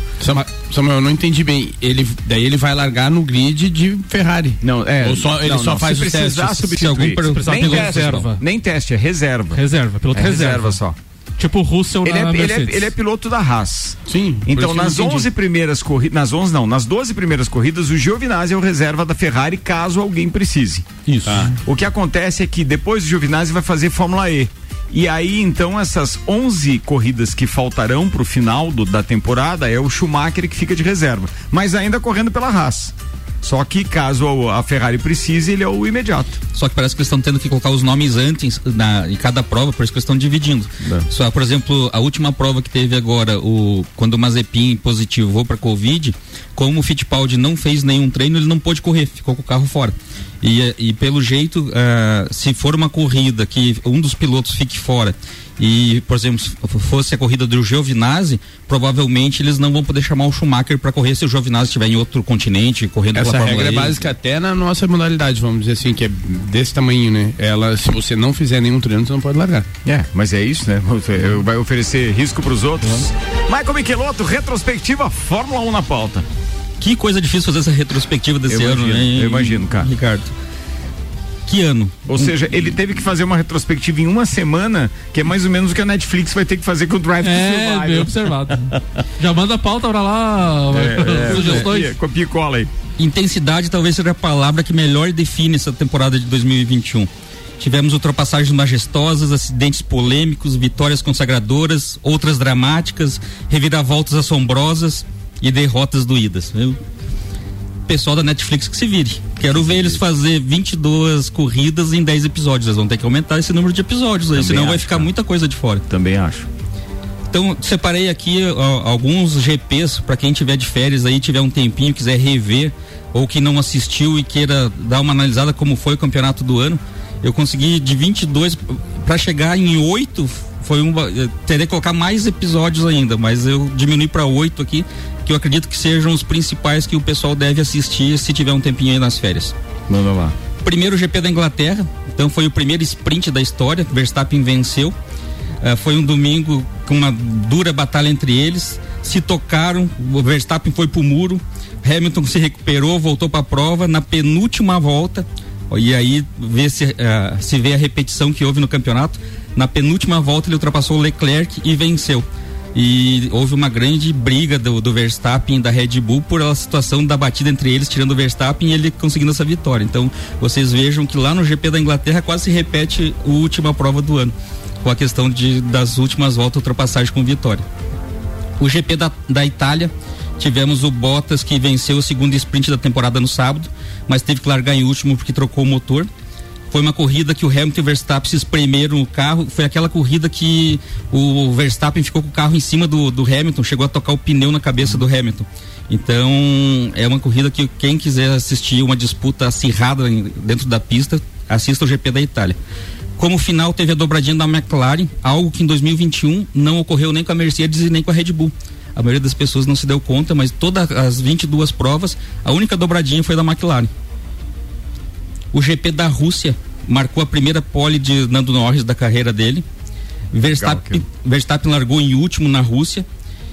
Samuel, eu não entendi bem. Ele, daí ele vai largar no grid de Ferrari.
Não, é.
Ou só, ele
não,
só
não,
faz
se
testes.
substituir.
Se algum precisar
nem
piloto
teste,
reserva.
Nem teste, é reserva.
Reserva, piloto
É
reserva.
reserva só.
Tipo o Russell
Ele é,
na
ele, é,
Mercedes.
ele é piloto da Haas.
Sim.
Então, nas
não entendi.
11 primeiras corridas, nas 11 não, nas 12 primeiras corridas, o Giovinazzi é o reserva da Ferrari caso alguém precise.
Isso.
O que acontece é que depois o Giovinazzi vai fazer Fórmula E. E aí, então, essas 11 corridas que faltarão pro final do- da temporada é o Schumacher que fica de reserva. Mas ainda correndo pela Haas. Só que caso a Ferrari precise, ele é o imediato.
Só que parece que eles estão tendo que colocar os nomes antes na, em cada prova, por isso que eles estão dividindo. Só, por exemplo, a última prova que teve agora, o, quando o Mazepin positivou para Covid, como o Fittipaldi não fez nenhum treino, ele não pôde correr, ficou com o carro fora. E, e pelo jeito, ah, se for uma corrida que um dos pilotos fique fora e, por exemplo, se fosse a corrida do Giovinazzi, provavelmente eles não vão poder chamar o Schumacher para correr se o Giovinazzi estiver em outro continente, correndo
Essa
pela
regra é
Fórmula E.
básica até na nossa modalidade, vamos dizer assim, que é desse tamanho, né? Ela, se você não fizer nenhum treino, você não pode largar.
É, mas é isso, né? Vai oferecer risco pros outros. Michael Michelotto, retrospectiva Fórmula 1 na pauta.
Que coisa difícil fazer essa retrospectiva desse
Eu
ano,
imagino,
né?
eu imagino, cara.
Ricardo. Que ano?
Ou seja, ele teve que fazer uma retrospectiva em uma semana, que é mais ou menos o que a Netflix vai ter que fazer com o Drive
É, bem observado. *laughs* Já manda a pauta pra lá,
É, é, *laughs*
sugestões.
é, Copia e cola aí.
Intensidade talvez seja a palavra que melhor define essa temporada de 2021. Tivemos ultrapassagens majestosas, acidentes polêmicos, vitórias consagradoras, outras dramáticas, reviravoltas assombrosas e derrotas doídas. viu? Pessoal da Netflix que se vire. Quero ver eles fazer 22 corridas em 10 episódios. Eles vão ter que aumentar esse número de episódios aí,
Também
senão vai
acho,
ficar
cara.
muita coisa de fora.
Também acho.
Então, separei aqui ó, alguns GPs para quem tiver de férias aí, tiver um tempinho, quiser rever ou que não assistiu e queira dar uma analisada como foi o campeonato do ano. Eu consegui de 22 para chegar em 8, foi um eu teria que colocar mais episódios ainda, mas eu diminui para 8 aqui, que eu acredito que sejam os principais que o pessoal deve assistir se tiver um tempinho aí nas férias.
Manda lá.
Primeiro GP da Inglaterra, então foi o primeiro sprint da história, Verstappen venceu. Eh, foi um domingo com uma dura batalha entre eles. Se tocaram, o Verstappen foi pro muro, Hamilton se recuperou, voltou para a prova na penúltima volta. E aí vê se, eh, se vê a repetição que houve no campeonato. Na penúltima volta ele ultrapassou o Leclerc e venceu. E houve uma grande briga do, do Verstappen da Red Bull por a situação da batida entre eles, tirando o Verstappen e ele conseguindo essa vitória. Então, vocês vejam que lá no GP da Inglaterra quase se repete a última prova do ano, com a questão de, das últimas voltas ultrapassagem com vitória. O GP da, da Itália, tivemos o Bottas que venceu o segundo sprint da temporada no sábado, mas teve que largar em último porque trocou o motor. Foi uma corrida que o Hamilton e o Verstappen se espremeram o carro. Foi aquela corrida que o Verstappen ficou com o carro em cima do, do Hamilton, chegou a tocar o pneu na cabeça do Hamilton. Então, é uma corrida que quem quiser assistir uma disputa acirrada dentro da pista, assista o GP da Itália. Como final, teve a dobradinha da McLaren, algo que em 2021 não ocorreu nem com a Mercedes e nem com a Red Bull. A maioria das pessoas não se deu conta, mas todas as 22 provas, a única dobradinha foi da McLaren. O GP da Rússia marcou a primeira pole de Nando Norris da carreira dele. Verstappen, Verstappen largou em último na Rússia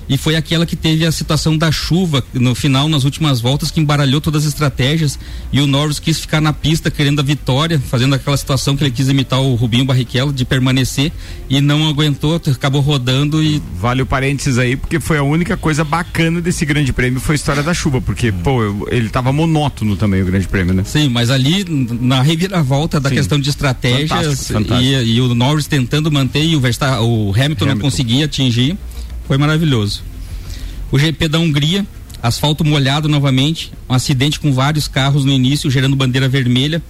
e foi aquela que teve a situação da chuva no final, nas últimas voltas, que embaralhou todas as estratégias e o Norris quis ficar na pista querendo a vitória, fazendo aquela situação que ele quis imitar o Rubinho Barrichello de permanecer e não aguentou, acabou rodando e
Vale o parênteses aí, porque foi a única coisa bacana desse grande prêmio foi a história da chuva, porque, pô, eu- ele tava monótono também o grande prêmio, né?
Sim, mas ali na reviravolta da
Sim.
questão de estratégias
Fantástico, fantástico.
E, e o Norris tentando manter e o, Versta, o Hamilton, não conseguia atingir, foi maravilhoso. O GP da Hungria, asfalto molhado novamente, um acidente com vários carros no início, gerando bandeira vermelha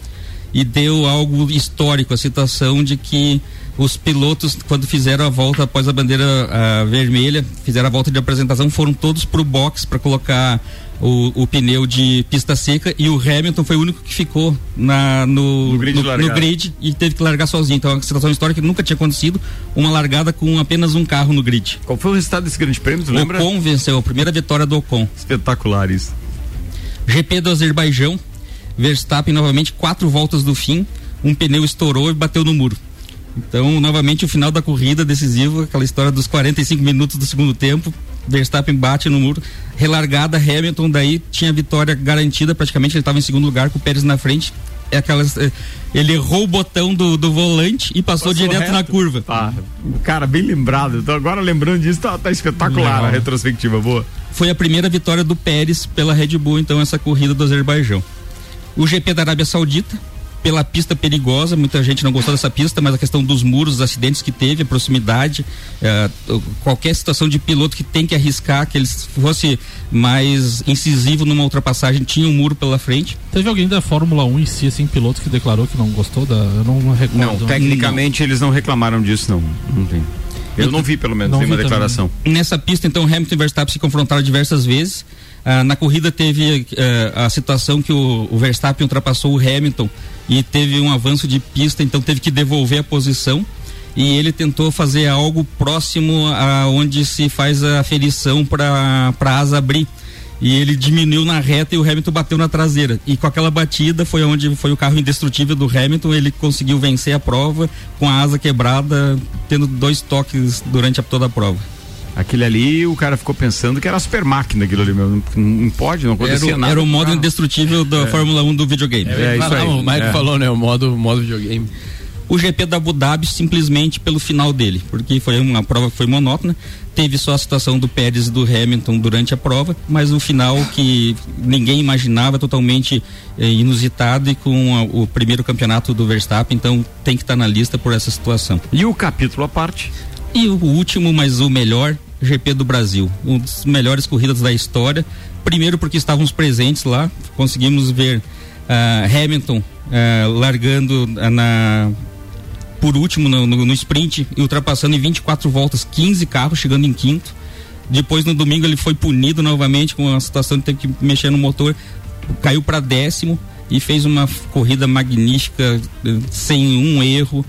e deu algo histórico, a situação de que os pilotos, quando fizeram a volta após a bandeira ah, vermelha, fizeram a volta de apresentação, foram todos pro box para colocar o, o pneu de pista seca e o Hamilton foi o único que ficou na, no,
No grid
no, no grid e teve que largar sozinho. Então é uma situação histórica que nunca tinha acontecido, uma largada com apenas um carro no grid.
Qual foi o resultado desse grande prêmio, tu
O
lembra?
Ocon venceu a primeira vitória do Ocon.
Espetacular isso.
GP do Azerbaijão, Verstappen novamente quatro voltas do fim, um pneu estourou e bateu no muro. Então, novamente, o final da corrida decisivo, aquela história dos 45 minutos do segundo tempo. Verstappen bate no muro, relargada, Hamilton daí tinha vitória garantida, praticamente ele estava em segundo lugar com o Pérez na frente. É aquelas, eh, ele errou o botão do, do volante e passou, direto
reto.
na curva.
Tá, cara, bem lembrado. Então, agora lembrando disso, tá, tá espetacular
Legal.
a retrospectiva, boa.
Foi a primeira vitória do Pérez pela Red Bull, então, essa corrida do Azerbaijão. O GP da Arábia Saudita, pela pista perigosa, muita gente não gostou dessa pista, mas a questão dos muros, os acidentes que teve, a proximidade, eh, qualquer situação de piloto que tem que arriscar, que ele fosse mais incisivo numa ultrapassagem, tinha um muro pela frente.
Teve alguém da Fórmula 1 em si, assim, piloto que declarou que não gostou da. Eu não recordo.
Não, tecnicamente eles não reclamaram disso, não. Não tem. Eu não vi, pelo menos,
Não
nenhuma
vi também.
declaração.
Nessa pista, então, Hamilton e Verstappen se confrontaram diversas vezes. Ah, na corrida teve eh, a situação que o, o Verstappen ultrapassou o Hamilton e teve um avanço de pista, então teve que devolver a posição. E ele tentou fazer algo próximo a onde se faz a aferição para a asa abrir. E ele diminuiu na reta e o Hamilton bateu na traseira. E com aquela batida foi onde foi o carro indestrutível do Hamilton. Ele conseguiu vencer a prova com a asa quebrada, tendo dois toques durante a, toda a prova.
Aquele ali, o cara ficou pensando que era super máquina aquilo ali mesmo. Não, não pode, não acontecia
Era, o-
nada.
era o modo
carro.
indestrutível da
É.
Fórmula 1 do videogame.
É, isso aí.
O Mike
É.
falou, né? O modo, modo videogame.
O GP da Abu Dhabi simplesmente pelo final dele, porque foi uma prova que foi monótona. Teve só a situação do Pérez e do Hamilton durante a prova, mas o final que ninguém imaginava, totalmente eh, inusitado e com a- o primeiro campeonato do Verstappen, então tem que estar na lista por essa situação.
E o capítulo à parte?
E o último, mas o melhor, GP do Brasil. Um dos melhores corridas da história. Primeiro porque estávamos presentes lá, conseguimos ver ah, Hamilton ah, largando ah, na por último no, no- no sprint e ultrapassando em 24 voltas 15 carros, chegando em quinto. Depois no domingo ele foi punido novamente com a situação de ter que mexer no motor, caiu para décimo e fez uma corrida magnífica, eh, sem um erro,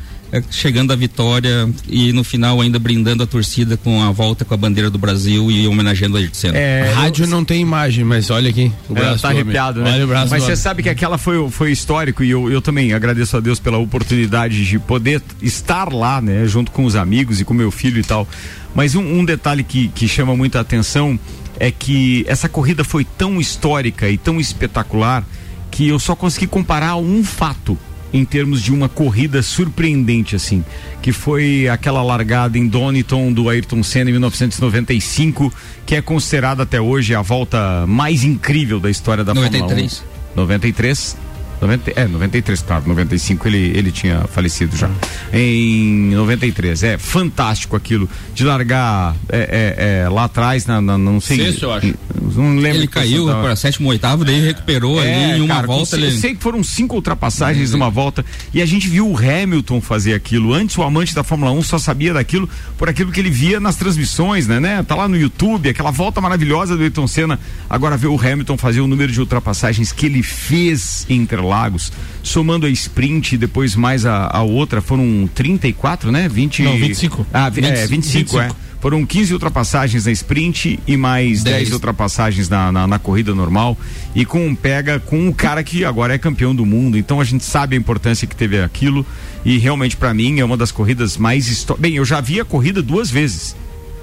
chegando à vitória e no final ainda brindando a torcida com a volta com a bandeira do Brasil e homenageando a Ayrton Senna.
Rádio não tem imagem, mas olha aqui. O
É,
braço
tá
do homem.
arrepiado, né?
Olha o braço
Mas você
homem.
sabe que aquela foi, foi histórico e eu, eu também agradeço a Deus pela oportunidade de poder estar lá, né? Junto com os amigos e com meu filho e tal. Mas um, um detalhe que, que chama muita atenção é que essa corrida foi tão histórica e tão espetacular que eu só consegui comparar um fato em termos de uma corrida surpreendente assim, que foi aquela largada em Donington do Ayrton Senna em 1995, que é considerada até hoje a volta mais incrível da história da
93.
Fórmula 1. 93. 90, é, 93, claro, 95 ele, ele tinha falecido já. Em 93, é fantástico aquilo de largar é, é, é, lá atrás, na, na- não sei.
Sexto, eu acho.
Não lembro
Ele
que
caiu
tava.
para sétimo, oitavo, daí recuperou ali em uma
É, cara,
volta. Ele...
Eu sei que foram cinco ultrapassagens numa volta e a gente viu o Hamilton fazer aquilo. Antes o amante da Fórmula 1 só sabia daquilo por aquilo que ele via nas transmissões, né? né? Tá lá no YouTube, aquela volta maravilhosa do Ayrton Senna. Agora ver o Hamilton fazer o número de ultrapassagens que ele fez em Interlagos, somando a sprint e depois mais a, a outra, foram 34, né? 20
Não, 25.
Ah, vi- é, 25, é.
25.
Foram 15 ultrapassagens na sprint e mais 10,
Dez.
ultrapassagens na, na, na corrida normal. E com um pega com um cara que agora é campeão do mundo. Então a gente sabe a importância que teve aquilo. E realmente, pra mim, é uma das corridas mais históricas. Bem, eu já vi a corrida duas vezes.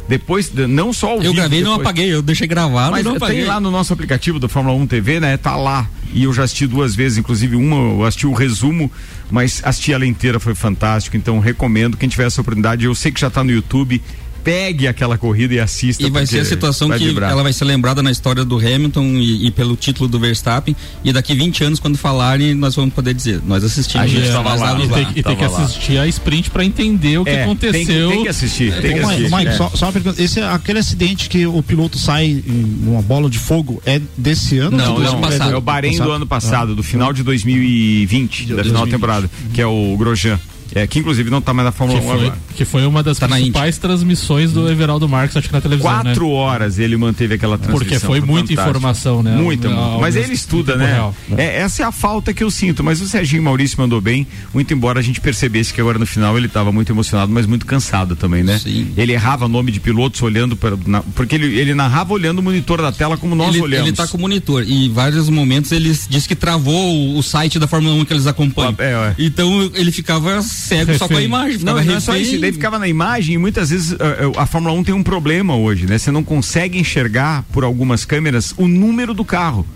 Depois, de- não só ao
Eu gravei e não apaguei, eu deixei gravado
mas
não
tem
apaguei.
lá no nosso aplicativo do Fórmula 1 TV, né? Tá lá. E eu já assisti duas vezes, inclusive uma eu assisti o resumo, mas assisti ela inteira, foi fantástico. Então recomendo, quem tiver essa oportunidade, eu sei que já tá no YouTube, pegue aquela corrida e assista.
E vai ser a situação que
vibrar.
ela vai ser lembrada na história do Hamilton e, e pelo título do Verstappen. E daqui 20 anos, quando falarem, nós vamos poder dizer: nós assistimos.
A gente
nós
tava lá,
E tem, e tem que
Tava lá.
assistir a sprint pra entender o que
É,
aconteceu.
tem que- tem que assistir, tem que assistir.
Mike,
É.
só, só uma pergunta. Esse, é aquele acidente que o piloto sai em uma bola de fogo é desse ano?
Não,
De
não,
dois-
é o Bahrein do ano passado, do final de 2020, da final da temporada, que é o Grosjean. É, que inclusive não tá mais na Fórmula
Que
1
foi,
agora.
que foi uma das
Tá
principais transmissões do Everaldo Marques, acho que na televisão,
Quatro
né?
horas ele manteve aquela transmissão.
Porque foi muita
fantástico.
informação, né?
Muita,
Ao-
mas ele estuda, né?
real.
É, essa é a falta que eu sinto. Mas o Serginho Maurício mandou bem, muito embora a gente percebesse que agora no final ele estava muito emocionado, mas muito cansado também, né?
Sim.
Ele errava nome de pilotos olhando para. na- porque ele, ele narrava olhando o monitor da tela como nós
ele,
olhamos.
ele tá com o monitor e em vários momentos ele disse que travou o, o site da Fórmula 1 que eles acompanham.
É, é.
Então ele ficava cego só com a imagem.
Não, não é só isso, daí ficava na imagem e muitas vezes eh, a, Fórmula 1 tem um problema hoje, né? Você não consegue enxergar por algumas câmeras o número do carro.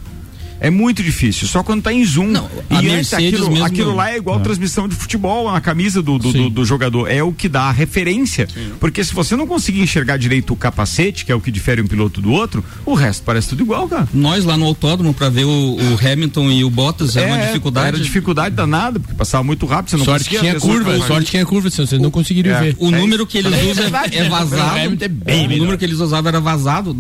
É muito difícil, só quando tá em zoom.
Não,
e
a
antes aquilo,
mesmo-
aquilo lá é igual transmissão de futebol na camisa do, do,
Sim.
do- do jogador. É o que dá a referência. Porque se você não conseguir enxergar direito o capacete, que é o que difere um piloto do outro, o resto parece tudo igual, cara.
Nós lá no autódromo pra ver o, o Hamilton e o Bottas era uma dificuldade.
Era dificuldade danada, porque passava muito rápido, você não
sorte que
conseguia
tinha curva, sorte que tinha curva, senão vocês não conseguiriam
É.
ver.
O número que eles
É
usam é, é vazado.
O é
número que eles usavam era vazado.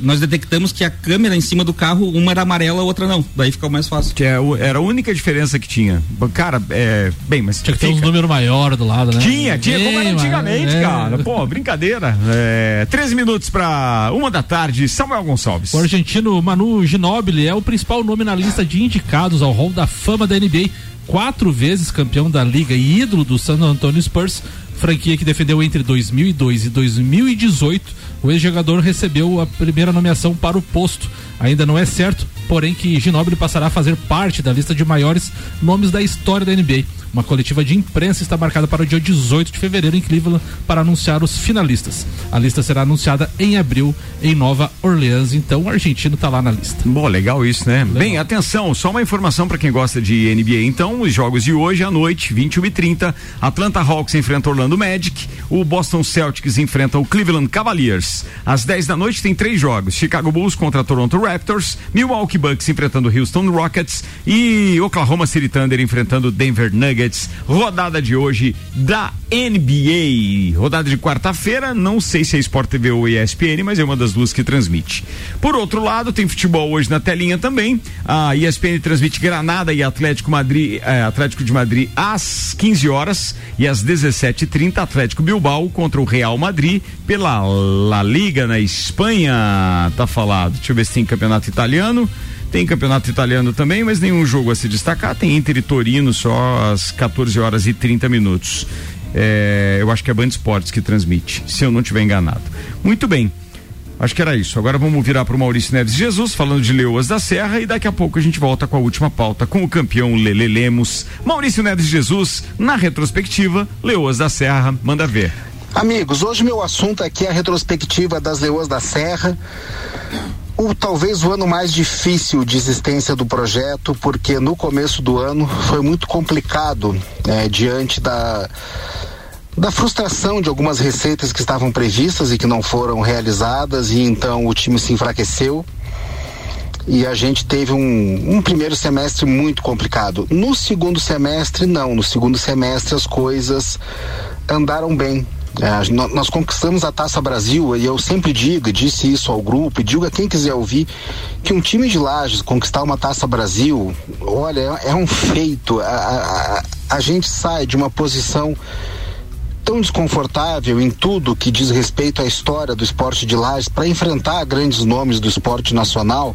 nós detectamos que a câmera em cima do carro, uma era amarela, a outra não. Daí ficou mais fácil.
Que é era a única diferença que tinha. Cara, é. Bem, mas.
Tinha que ter uns
fica-
números maiores do lado, né?
Tinha, tinha, como era antigamente,
maior, é.
cara. Pô, brincadeira. É, 13 minutos pra uma da tarde, Samuel Gonçalves.
O argentino Manu Ginóbili é o principal nome na lista de indicados ao Hall da Fama da NBA. Quatro vezes campeão da liga e ídolo do San Antonio Spurs, franquia que defendeu entre 2002 e 2018. O ex-jogador recebeu a primeira nomeação para o posto. Ainda não é certo, porém, que Ginóbili passará a fazer parte da lista de maiores nomes da história da NBA. Uma coletiva de imprensa está marcada para o dia 18 de fevereiro em Cleveland para anunciar os finalistas. A lista será anunciada em abril em Nova Orleans, então o argentino está lá na lista.
Bom, legal isso, né? Bem, atenção, só uma informação para quem gosta de NBA. Então, os jogos de hoje à noite, 21 e 30 Atlanta Hawks enfrenta Orlando Magic, o Boston Celtics enfrenta o Cleveland Cavaliers. Às 10 da noite tem três jogos: Chicago Bulls contra Toronto Raptors, Milwaukee Bucks enfrentando Houston Rockets e Oklahoma City Thunder enfrentando Denver Nuggets. Rodada de hoje da NBA. Rodada de quarta-feira, não sei se é Sport TV ou ESPN, mas é uma das duas que transmite. Por outro lado, tem futebol hoje na telinha também. A ESPN transmite Granada e Atlético Madrid, eh, Atlético de Madrid às 15 horas e às 17h30 Atlético Bilbao contra o Real Madrid pela La Liga na Espanha. Tá falado. Deixa eu ver se tem campeonato italiano. Tem campeonato italiano também, mas nenhum jogo a se destacar. Tem Inter e Torino só às 14 horas e 30 minutos. É, eu acho que é Band Esportes que transmite, se eu não estiver enganado. Muito bem. Acho que era isso. Agora vamos virar para o Maurício Neves Jesus, falando de Leoas da Serra, e daqui a pouco a gente volta com a última pauta com o campeão Lele Lemos. Maurício Neves Jesus, na retrospectiva, Leoas da Serra, manda ver.
Amigos, hoje meu assunto aqui é a retrospectiva das Leoas da Serra. O talvez o ano mais difícil de existência do projeto, porque no começo do ano foi muito complicado né, diante da da frustração de algumas receitas que estavam previstas e que não foram realizadas e então o time se enfraqueceu e a gente teve um, um primeiro semestre muito complicado. No segundo semestre, não. No segundo semestre as coisas andaram bem. É, nó- nós conquistamos a Taça Brasil e eu sempre digo, disse isso ao grupo e digo a quem quiser ouvir, que um time de Lages conquistar uma Taça Brasil, olha, é, é um feito. A- a- a gente sai de uma posição tão desconfortável em tudo que diz respeito à história do esporte de Lages para enfrentar grandes nomes do esporte nacional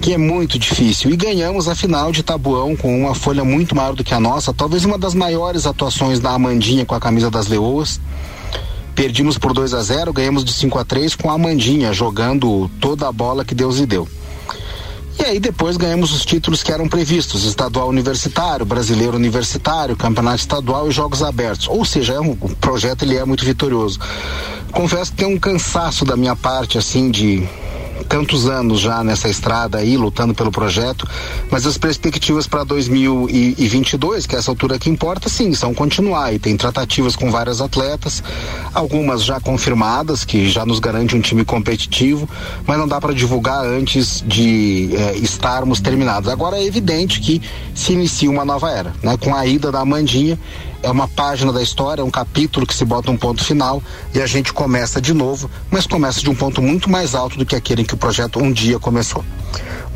que é muito difícil. E ganhamos a final de Tabuão com uma folha muito maior do que a nossa, talvez uma das maiores atuações da Amandinha com a camisa das Leoas. Perdimos por 2 a 0, ganhamos de 5 a 3 com a Amandinha jogando toda a bola que Deus lhe deu. E aí depois ganhamos os títulos que eram previstos, estadual universitário, brasileiro universitário, campeonato estadual e jogos abertos. Ou seja, é um, o projeto ele é muito vitorioso. Confesso que tem um cansaço da minha parte assim de tantos anos já nessa estrada aí, lutando pelo projeto, mas as perspectivas para 2022, que é essa altura que importa, sim, são continuar. E tem tratativas com várias atletas, algumas já confirmadas, que já nos garante um time competitivo, mas não dá para divulgar antes de eh, estarmos terminados. Agora é evidente que se inicia uma nova era, né? Com a ida da Amandinha, é uma página da história, é um capítulo que se bota um ponto final e a gente começa de novo, mas começa de um ponto muito mais alto do que aquele em que o projeto um dia começou.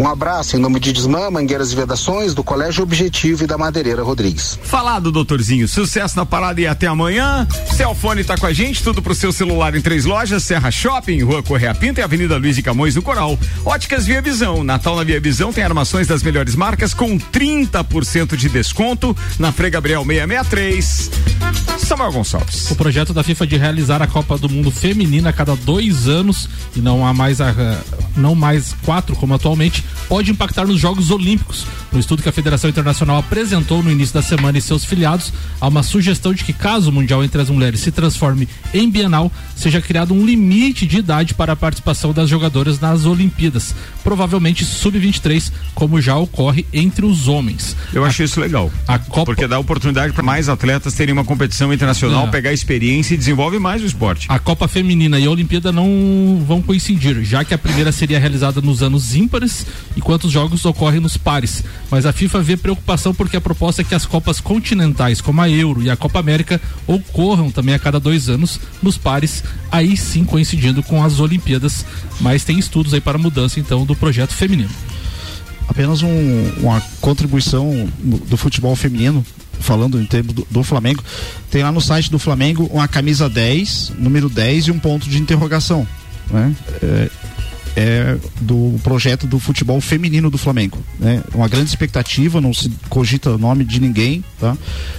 Um abraço em nome de Desmã, Mangueiras e Vedações, do Colégio Objetivo e da Madeireira Rodrigues.
Falado, doutorzinho. Sucesso na parada e até amanhã. Celfone tá com a gente, tudo pro seu celular em três lojas: Serra Shopping, Rua Correia Pinta e Avenida Luiz de Camões do Coral. Óticas Via Visão. Natal na Via Visão tem armações das melhores marcas com 30% de desconto na Frei Gabriel 663. Samuel Gonçalves.
O projeto da FIFA de realizar a Copa do Mundo Feminina a cada dois anos e não há mais a, não mais quatro como atualmente pode impactar nos Jogos Olímpicos. No estudo que a Federação Internacional apresentou no início da semana e seus filiados, há uma sugestão de que caso o Mundial entre as mulheres se transforme em bienal, seja criado um limite de idade para a participação das jogadoras nas Olimpíadas, provavelmente sub-23, como já ocorre entre os homens.
Eu achei isso legal.
A Copa...
Porque dá oportunidade para mais atletas terem uma competição internacional,
É.
pegar experiência e desenvolve mais o esporte.
A Copa Feminina e a Olimpíada não vão coincidir, já que a primeira seria realizada nos anos ímpares, enquanto os jogos ocorrem nos pares. Mas a FIFA vê preocupação porque a proposta é que as Copas continentais, como a Euro e a Copa América, ocorram também a cada dois anos nos pares, aí sim coincidindo com as Olimpíadas. Mas tem estudos aí para mudança então do projeto feminino.
apenas um- uma contribuição do futebol feminino, falando em termos do, do Flamengo. Tem lá no site do Flamengo uma camisa 10, número 10 e um ponto de interrogação. Né? É, é do projeto do futebol feminino do Flamengo. Né? Uma grande expectativa, não se cogita o nome de ninguém. Tá?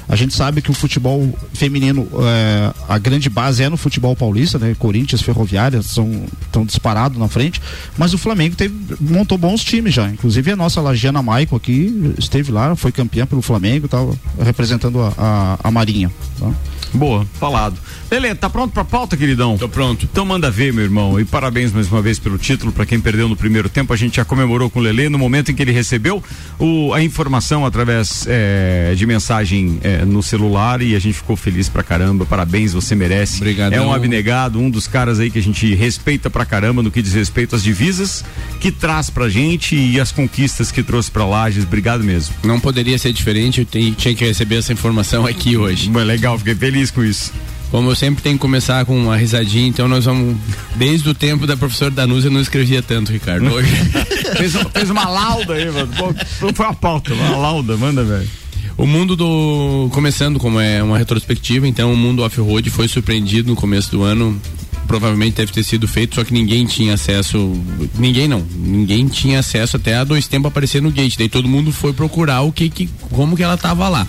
A gente sabe que o futebol feminino, é, a grande base é no futebol paulista, né? Corinthians, Ferroviária são tão disparados na frente, mas o Flamengo teve, montou bons times já. Inclusive a nossa Lagiana Maicon aqui esteve lá, foi campeã pelo Flamengo, tava representando a, a, a Marinha. Tá?
Boa, falado. Lelê, tá pronto pra pauta, queridão?
Tô pronto.
Então manda ver, meu irmão. E parabéns mais uma vez pelo título. Pra quem perdeu no primeiro tempo, a gente já comemorou com o Lelê no momento em que ele recebeu o- a informação através eh, de mensagem eh, no celular e a gente ficou feliz pra caramba. Parabéns, você merece.
Obrigadão.
É um abnegado, um dos caras aí que a gente respeita pra caramba no que diz respeito às divisas que traz pra gente e as conquistas que trouxe pra Lages. Obrigado mesmo.
Não poderia ser diferente, eu tinha que receber essa informação aqui hoje.
Legal, fiquei feliz com isso.
Como eu sempre tenho que começar com uma risadinha, então nós vamos. Desde o tempo da professora Danusa eu não escrevia tanto, Ricardo. Hoje. *laughs*
fez, fez uma lauda aí, mano. Não foi uma pauta, uma lauda, manda, velho.
O mundo do. Começando como é uma retrospectiva, então o mundo off-road foi surpreendido no começo do ano. Provavelmente deve ter sido feito, só que ninguém tinha acesso. Ninguém não. Ninguém tinha acesso até há dois tempos aparecer no gate. Daí todo mundo foi procurar o que, que como que ela tava lá.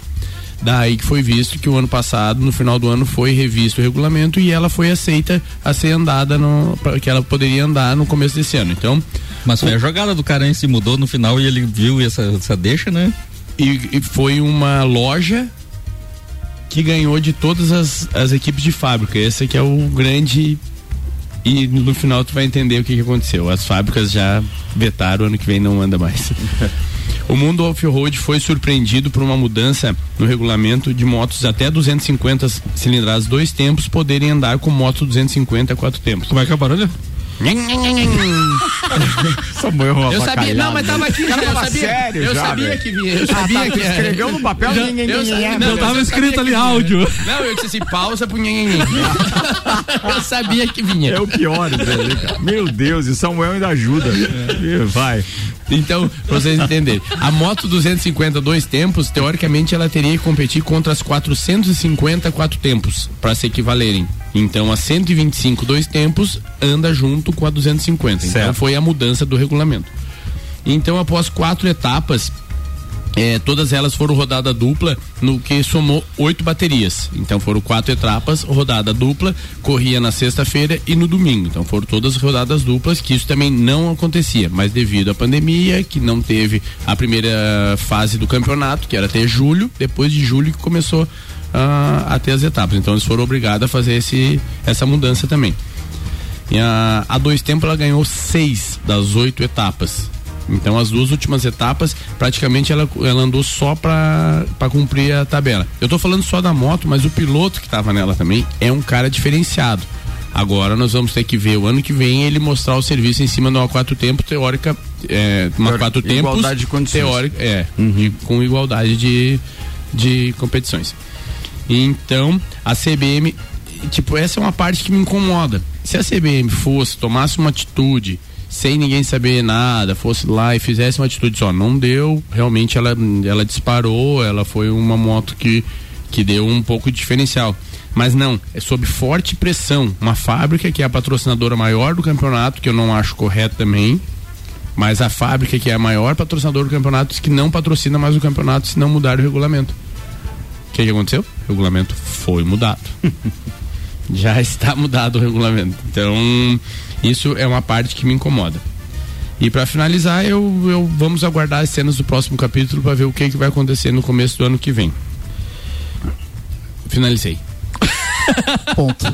Daí que foi visto que o ano passado, no final do ano, foi revisto o regulamento e ela foi aceita a ser andada no. que ela poderia andar no começo desse ano. Então.
Mas foi a jogada do cara, hein? Se mudou no final e ele viu essa, essa deixa, né?
E, e foi uma loja que ganhou de todas as, as equipes de fábrica. Esse que é o grande. E no final tu vai entender o que, que aconteceu. As fábricas já vetaram, ano que vem não anda mais. *laughs* O mundo off-road foi surpreendido por uma mudança no regulamento de motos até 250 cilindradas dois tempos poderem andar com moto 250 quatro tempos.
Como é que é o barulho?
Samuel, *laughs*
Eu sabia, não, mas tava aqui,
cara
eu sabia,
sério
eu
já,
sabia
velho.
que vinha, eu
Ah,
sabia
tá,
que
escreveu no papel,
Já-
ninguém-
eu sabia- não,
Não tava
eu
escrito ali áudio.
Não, eu disse assim, pausa pro nhenhenhen. *laughs* eu sabia que vinha.
É o pior, velho, cara. Meu Deus, e Samuel ainda ajuda. Ih, Vai.
Então, pra vocês entenderem, a moto 250 dois tempos, teoricamente ela teria que competir contra as 450 quatro tempos, para se equivalerem. Então, a 125 dois tempos anda junto com a 250. Então,
Certo.
foi a mudança do regulamento. Então, após quatro etapas, é, todas elas foram rodada dupla, no que somou oito baterias. Então foram quatro etapas, rodada dupla, corria na sexta-feira e no domingo. Então foram todas rodadas duplas, que isso também não acontecia, mas devido à pandemia, que não teve a primeira fase do campeonato, que era até julho, depois de julho que começou ah, a ter as etapas. Então eles foram obrigados a fazer esse, essa mudança também. E a, a dois tempos ela ganhou seis das oito etapas. Então as duas últimas etapas, praticamente ela, ela andou só pra cumprir a tabela. Eu tô falando só da moto, mas o piloto que tava nela também é um cara diferenciado. Agora nós vamos ter que ver o ano que vem ele mostrar o serviço em cima de uma quatro tempos teórica, é, uma quatro tempos
igualdade de condições.
teórica, é, e com igualdade de, de competições. Então, a CBM, tipo, essa é uma parte que me incomoda. Se a CBM fosse, tomasse uma atitude, sem ninguém saber nada, fosse lá e fizesse uma atitude só. Não deu, realmente ela, ela disparou, ela foi uma moto que, que deu um pouco de diferencial. Mas não, é sob forte pressão. Uma fábrica que é a patrocinadora maior do campeonato, que eu não acho correto também, mas a fábrica que é a maior patrocinadora do campeonato que não patrocina mais o campeonato se não mudar o regulamento. O que, que aconteceu? O regulamento foi mudado. *laughs* Já está mudado o regulamento. Então, isso é uma parte que me incomoda. E para finalizar, eu, eu vamos aguardar as cenas do próximo capítulo para ver o que, que vai acontecer no começo do ano que vem. Finalizei.
Ponto.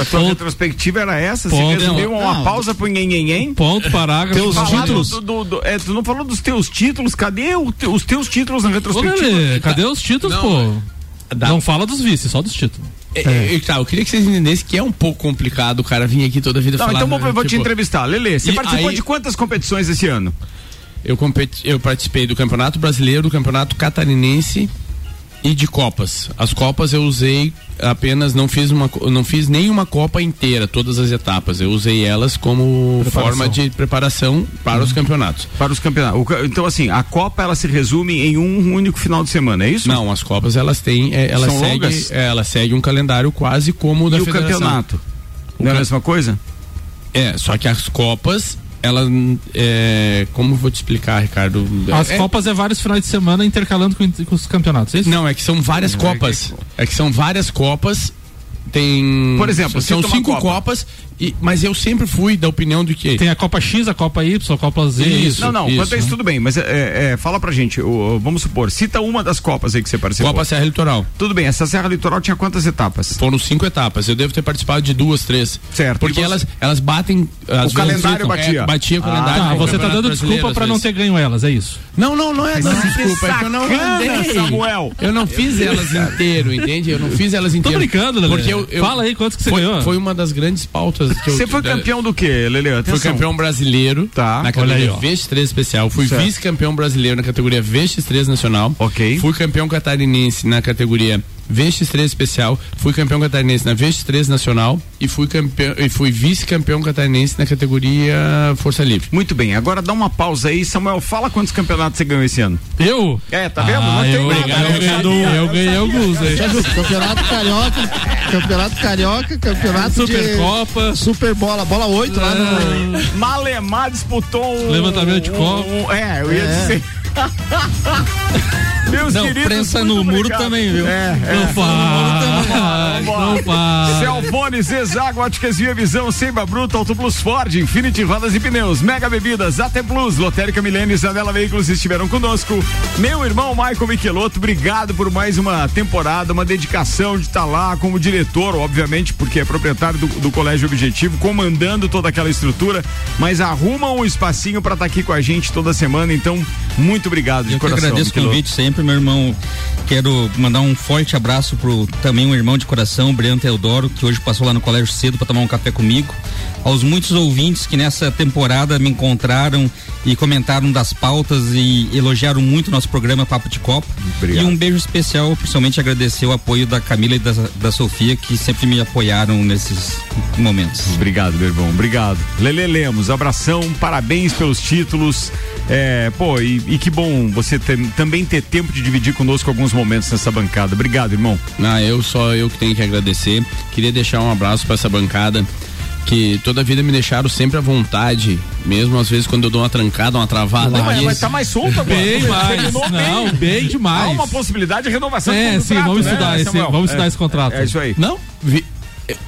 A tua retrospectiva era essa?
Ponto.
Você resumiu
Não,
uma
não.
pausa pro nhenhenhen?
Ponto, parágrafo.
Teus títulos?
do-
Do, do- é, tu não falou dos teus títulos? Cadê o te- os teus títulos na
Ô,
retrospectiva?
Lelê, cadê os títulos,
Não,
pô? Não fala dos vices, só dos títulos.
É, é, tá, eu queria que vocês entendessem que é um pouco complicado o cara vir aqui toda a vida
Não,
falar.
então vou, vou te
tipo,
entrevistar. Lele, você
e
participou
aí-
de quantas competições esse ano?
Eu, competi, eu participei do Campeonato Brasileiro, do Campeonato Catarinense e de Copas. As Copas eu usei apenas, não fiz, uma, não fiz nenhuma Copa inteira, todas as etapas. Eu usei elas como
Preparação.
forma de preparação para os campeonatos.
Para os campeonatos. Então, assim, a Copa ela se resume em um único final de semana, é isso?
Não, as Copas elas têm, é, elas
São
seguem,
longas?
é, elas seguem um calendário quase como o da
E o
federação.
campeonato?
O
Não é a mesma coisa?
É, só que as Copas, elas, é, como eu vou te explicar, Ricardo?
As
É-
Copas é vários finais de semana intercalando com, com os campeonatos, é isso?
Não, é que são várias
Não, é
copas. É que são várias copas. Tem.
Por exemplo,
são cinco
Copa.
copas, e, mas eu sempre fui da opinião de que.
Tem a Copa X, a Copa Y, a Copa Z.
Isso,
não, não,
isso.
quanto a isso tudo bem, mas é, é, fala pra gente, o- o- vamos supor, cita uma das Copas aí que você participou.
Copa Serra Litoral.
Tudo bem, essa Serra Litoral tinha quantas etapas?
Foram cinco etapas. Eu devo ter participado de duas, três.
Certo.
Porque
você-
elas, elas batem. às vezes
calendário
ficam-
batia.
É, batia o
Ah,
calendário.
Ah,
do
você tá dando desculpa pra não ter ganho elas, é isso?
Não, não, não é
Mas
não,
que
desculpa, é que eu não andei.
Samuel.
Eu não fiz elas inteiro, entende? Eu não fiz elas
Tô
inteiro.
brincando, Lelê.
Porque eu, eu-
Fala aí quantos que você
foi,
ganhou.
Foi uma das grandes pautas que eu
Você foi
da-
campeão do quê, Lele?
Fui campeão brasileiro
Tá.
na categoria
aí, ó.
VX3 especial. Fui vice-campeão brasileiro na categoria VX3 nacional.
Ok.
Fui campeão catarinense na categoria VX3 especial. Fui campeão catarinense na VX3 nacional e fui campeão e fui vice-campeão catarinense na categoria Força Livre.
Muito bem, agora dá uma pausa aí, Samuel, fala quantos campeonatos você ganhou esse ano.
Eu?
É, tá vendo?
Ah, eu,
nada,
eu, ganhei,
Sabia.
eu ganhei alguns aí.
Campeonato Carioca, Campeonato Carioca, Campeonato de
Supercopa.
Super Bola, bola 8 lá no
Malemar disputou um.
Levantamento de
um-
copo.
um- é, eu ia
É.
dizer. *laughs* Meus
Não,
queridos,
prensa no muro
obrigado.
também, viu?
É, é.
Não faz, não faz.
Celfone, Zezago, Óticas Via Visão, Seiba Bruta, Auto Plus Ford, Infinity Rodas e Pneus, Mega Bebidas, AT Plus, Lotérica Milênio e Zanela Veículos estiveram conosco. Meu irmão Michael Michelotto, obrigado por mais uma temporada, uma dedicação de estar lá como diretor, obviamente, porque é proprietário do, do Colégio Objetivo, comandando toda aquela estrutura, mas arruma um espacinho para estar aqui com a gente toda semana, então, muito obrigado de
Eu
coração.
agradeço o convite sempre, meu irmão. Quero mandar um forte abraço pro também um irmão de coração, Breno Teodoro, que hoje passou lá no colégio cedo para tomar um café comigo. Aos muitos ouvintes que nessa temporada me encontraram e comentaram das pautas e elogiaram muito o nosso programa Papo de Copa.
Obrigado.
E um beijo especial, principalmente agradecer o apoio da Camila e da, da Sofia, que sempre me apoiaram nesses momentos.
Obrigado, meu irmão. Obrigado. Lele Lemos, abração, parabéns pelos títulos. É, pô, e, e que bom você ter- também ter tempo de dividir conosco alguns momentos nessa bancada. Obrigado, irmão.
Ah, eu só eu que tenho que agradecer. Queria deixar um abraço para essa bancada que toda a vida me deixaram sempre à vontade, mesmo às vezes quando eu dou uma trancada, uma travada
Mas,
aqui.
mas tá mais solto agora.
Bem mais.
Terminou
Não, bem
Há
demais.
uma possibilidade de renovação
É, sim, vamos
né,
estudar esse, vamos estudar
É,
esse contrato.
É isso aí.
Não, vi-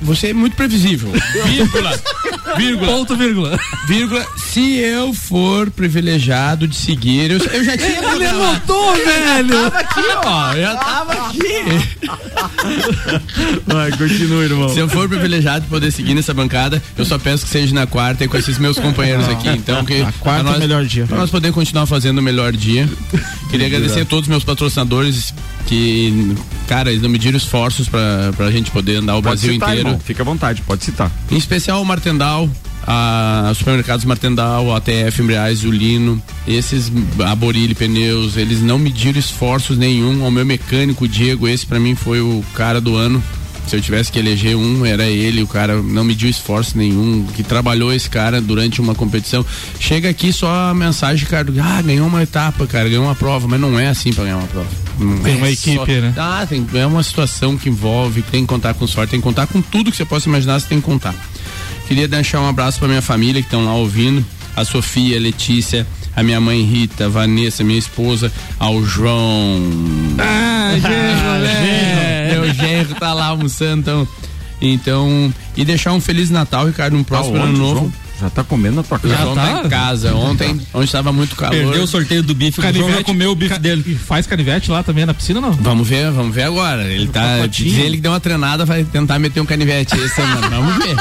você é muito previsível. *laughs* vírgula, vírgula,
Ponto, vírgula.
vírgula. Se eu for privilegiado de seguir, eu, eu já tinha.
Ele
programado.
anotou, velho.
tava aqui, ó. Eu tava aqui.
Vai, continua, irmão.
Se eu for privilegiado de poder seguir nessa bancada, eu só peço que seja na quarta e com esses meus companheiros aqui. Então, que
A quarta
pra
é o melhor dia.
Pra nós poder continuar fazendo o melhor dia. Queria agradecer a todos os meus patrocinadores que, cara, eles não mediram esforços pra, pra gente poder andar o
Pode
Brasil
citar,
inteiro.
irmão. Fica à vontade, pode citar.
Em especial o Martendal, a supermercados Martendal, a TF Embreais, o Lino, esses, a Borilli Pneus, eles não mediram esforços nenhum. O meu mecânico, Diego, esse pra mim foi o cara do ano. Se eu tivesse que eleger um, era ele, o cara não mediu esforço nenhum, que trabalhou esse cara durante uma competição. Chega aqui só a mensagem, cara, ah, ganhou uma etapa, cara, ganhou uma prova, mas não é assim pra ganhar uma prova. Não
Tem
é
uma equipe,
só-
né?
Ah, tem, é uma situação que envolve, tem que contar com sorte, tem que contar com tudo que você possa imaginar, você tem que contar. Queria deixar um abraço pra minha família que estão lá ouvindo, a Sofia, a Letícia, a minha mãe Rita, a Vanessa, minha esposa, ao João.
Ah, *laughs*
genro, tá lá almoçando, então. Então, e deixar um Feliz Natal, Ricardo, um próximo
onde,
ano novo.
João? Já tá comendo na tua
Já
casa.
tá em casa. Ontem, onde estava muito calor.
Perdeu o sorteio do bife, o João vai comer o bife dele.
E faz canivete lá também na piscina, não?
Vamos ver, vamos ver agora. Ele tá.
pacotinho.
Diz ele que deu uma treinada, vai tentar meter um canivete semana. *laughs* Vamos ver.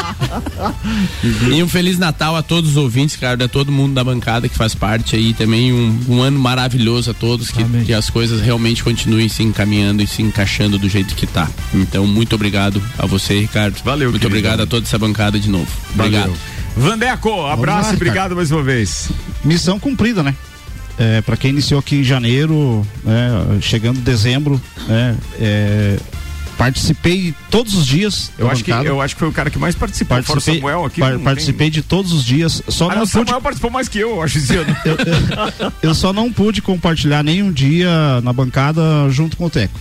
e um Feliz Natal a todos os ouvintes, cara, a todo mundo da bancada que faz parte aí também. Um, um ano maravilhoso a todos, que, que as coisas realmente continuem se encaminhando e se encaixando do jeito que tá. Então, muito obrigado a você, Ricardo.
Valeu,
Muito
querido.
obrigado a toda essa bancada de novo. Obrigado.
Valeu. Vandeco, abraço
lá,
e obrigado mais uma vez.
Missão cumprida, né? É, para quem iniciou aqui em janeiro, né, chegando dezembro, né, é, participei todos os dias.
Eu acho, que, eu acho que foi o cara que mais participou. O
Participei,
Samuel aqui.
par-
não tem-
participei de todos os dias. Só
Ah,
não
não,
pude,
Samuel participou mais que eu, eu acho esse ano. *laughs*
eu só não pude compartilhar nenhum dia na bancada junto com o Teco.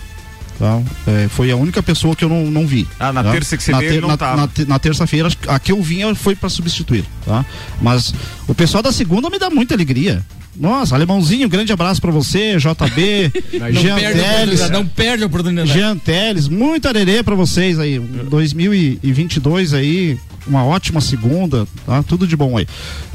Tá? É, foi a única pessoa que eu não, não vi.
Ah, na
tá?
terça que você
na
veio, ele não
na,
tava.
na na terça-feira, a que eu vinha foi para substituir. Tá? Mas o pessoal da segunda me dá muita alegria. Nossa, alemãozinho, grande abraço pra você, JB, *laughs*
Não
Jean Teles.
não perde a oportunidade.
Jean Teles, muito arerê pra vocês aí. Um 2022 aí, uma ótima segunda, tá? Tudo de bom aí.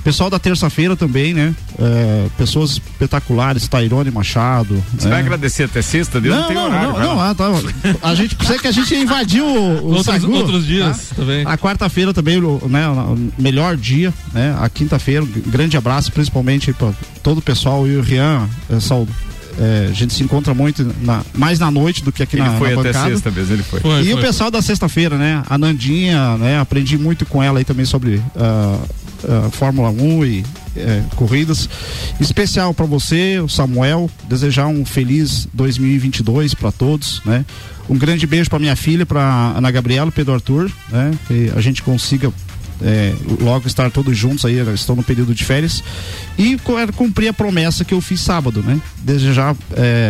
Pessoal da terça-feira também, né? É, pessoas espetaculares, Tairone Machado.
Você
né?
vai agradecer até sexta? Deus não,
Não,
tem
não,
horário.
não, não,
lá.
ah, tá. A gente precisa que a gente invadiu o, o
Outros-
Sagu,
outros dias
tá?
também.
A quarta-feira também, né, o melhor dia, né? A quinta-feira, um grande abraço, principalmente para todo o pessoal e o Rian, é, Saulo. É, a gente se encontra muito na- mais na noite do que aqui
Ele
na,
foi
na
até
bancada.
sexta mesmo, ele foi.
e o pessoal da sexta-feira, né? A Nandinha, né? Aprendi muito com ela aí também sobre ah, ah, Fórmula 1 e eh, corridas. Especial para você, o Samuel. Desejar um feliz 2022 para todos, né? Um grande beijo para minha filha, para Ana Gabriela, e Pedro Arthur, né? Que a gente consiga eh, logo estar todos juntos aí, elas estão no período de férias. E é, cumprir a promessa que eu fiz sábado, né? Desejar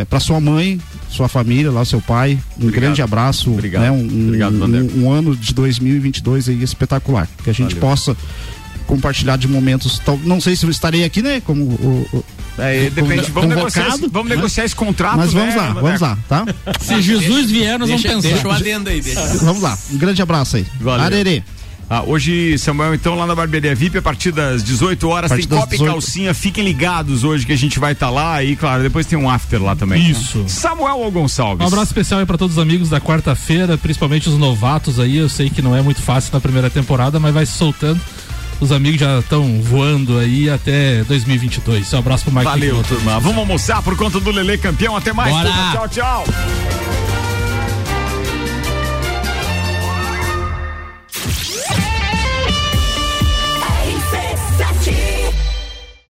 para sua mãe, sua família, lá seu pai, um grande abraço,
Obrigado.
né? Um,
Obrigado,
um, um ano de 2022 aí espetacular, que a gente
Valeu.
possa compartilhar de momentos, tal- não sei se eu estarei aqui, né, como o, o-
É, depende, vamos negociar, esse, vamos
né?
negociar esse contrato.
Mas vamos
né,
lá, vamos lá, tá?
Se Jesus vier, nós
Deixa-
vamos pensar.
deixa o adendo aí, deixa.
Vamos lá, um grande abraço aí.
Valeu.
Arerê.
Ah, hoje, Samuel, então, lá na Barbearia VIP, a partir das 18 horas, tem Copa e
18.
Calcinha. Fiquem ligados hoje que a gente vai estar lá e, claro, depois tem um after lá também.
Isso.
Samuel ou Gonçalves?
Um abraço especial aí pra todos os amigos da quarta-feira, principalmente os novatos aí. Eu sei que não é muito fácil na primeira temporada, mas vai se soltando. Os amigos já estão voando aí até 2022. Um abraço pro Mike.
Valeu, turma. Vamos almoçar por conta do Lele campeão. Até mais. Tchau, tchau.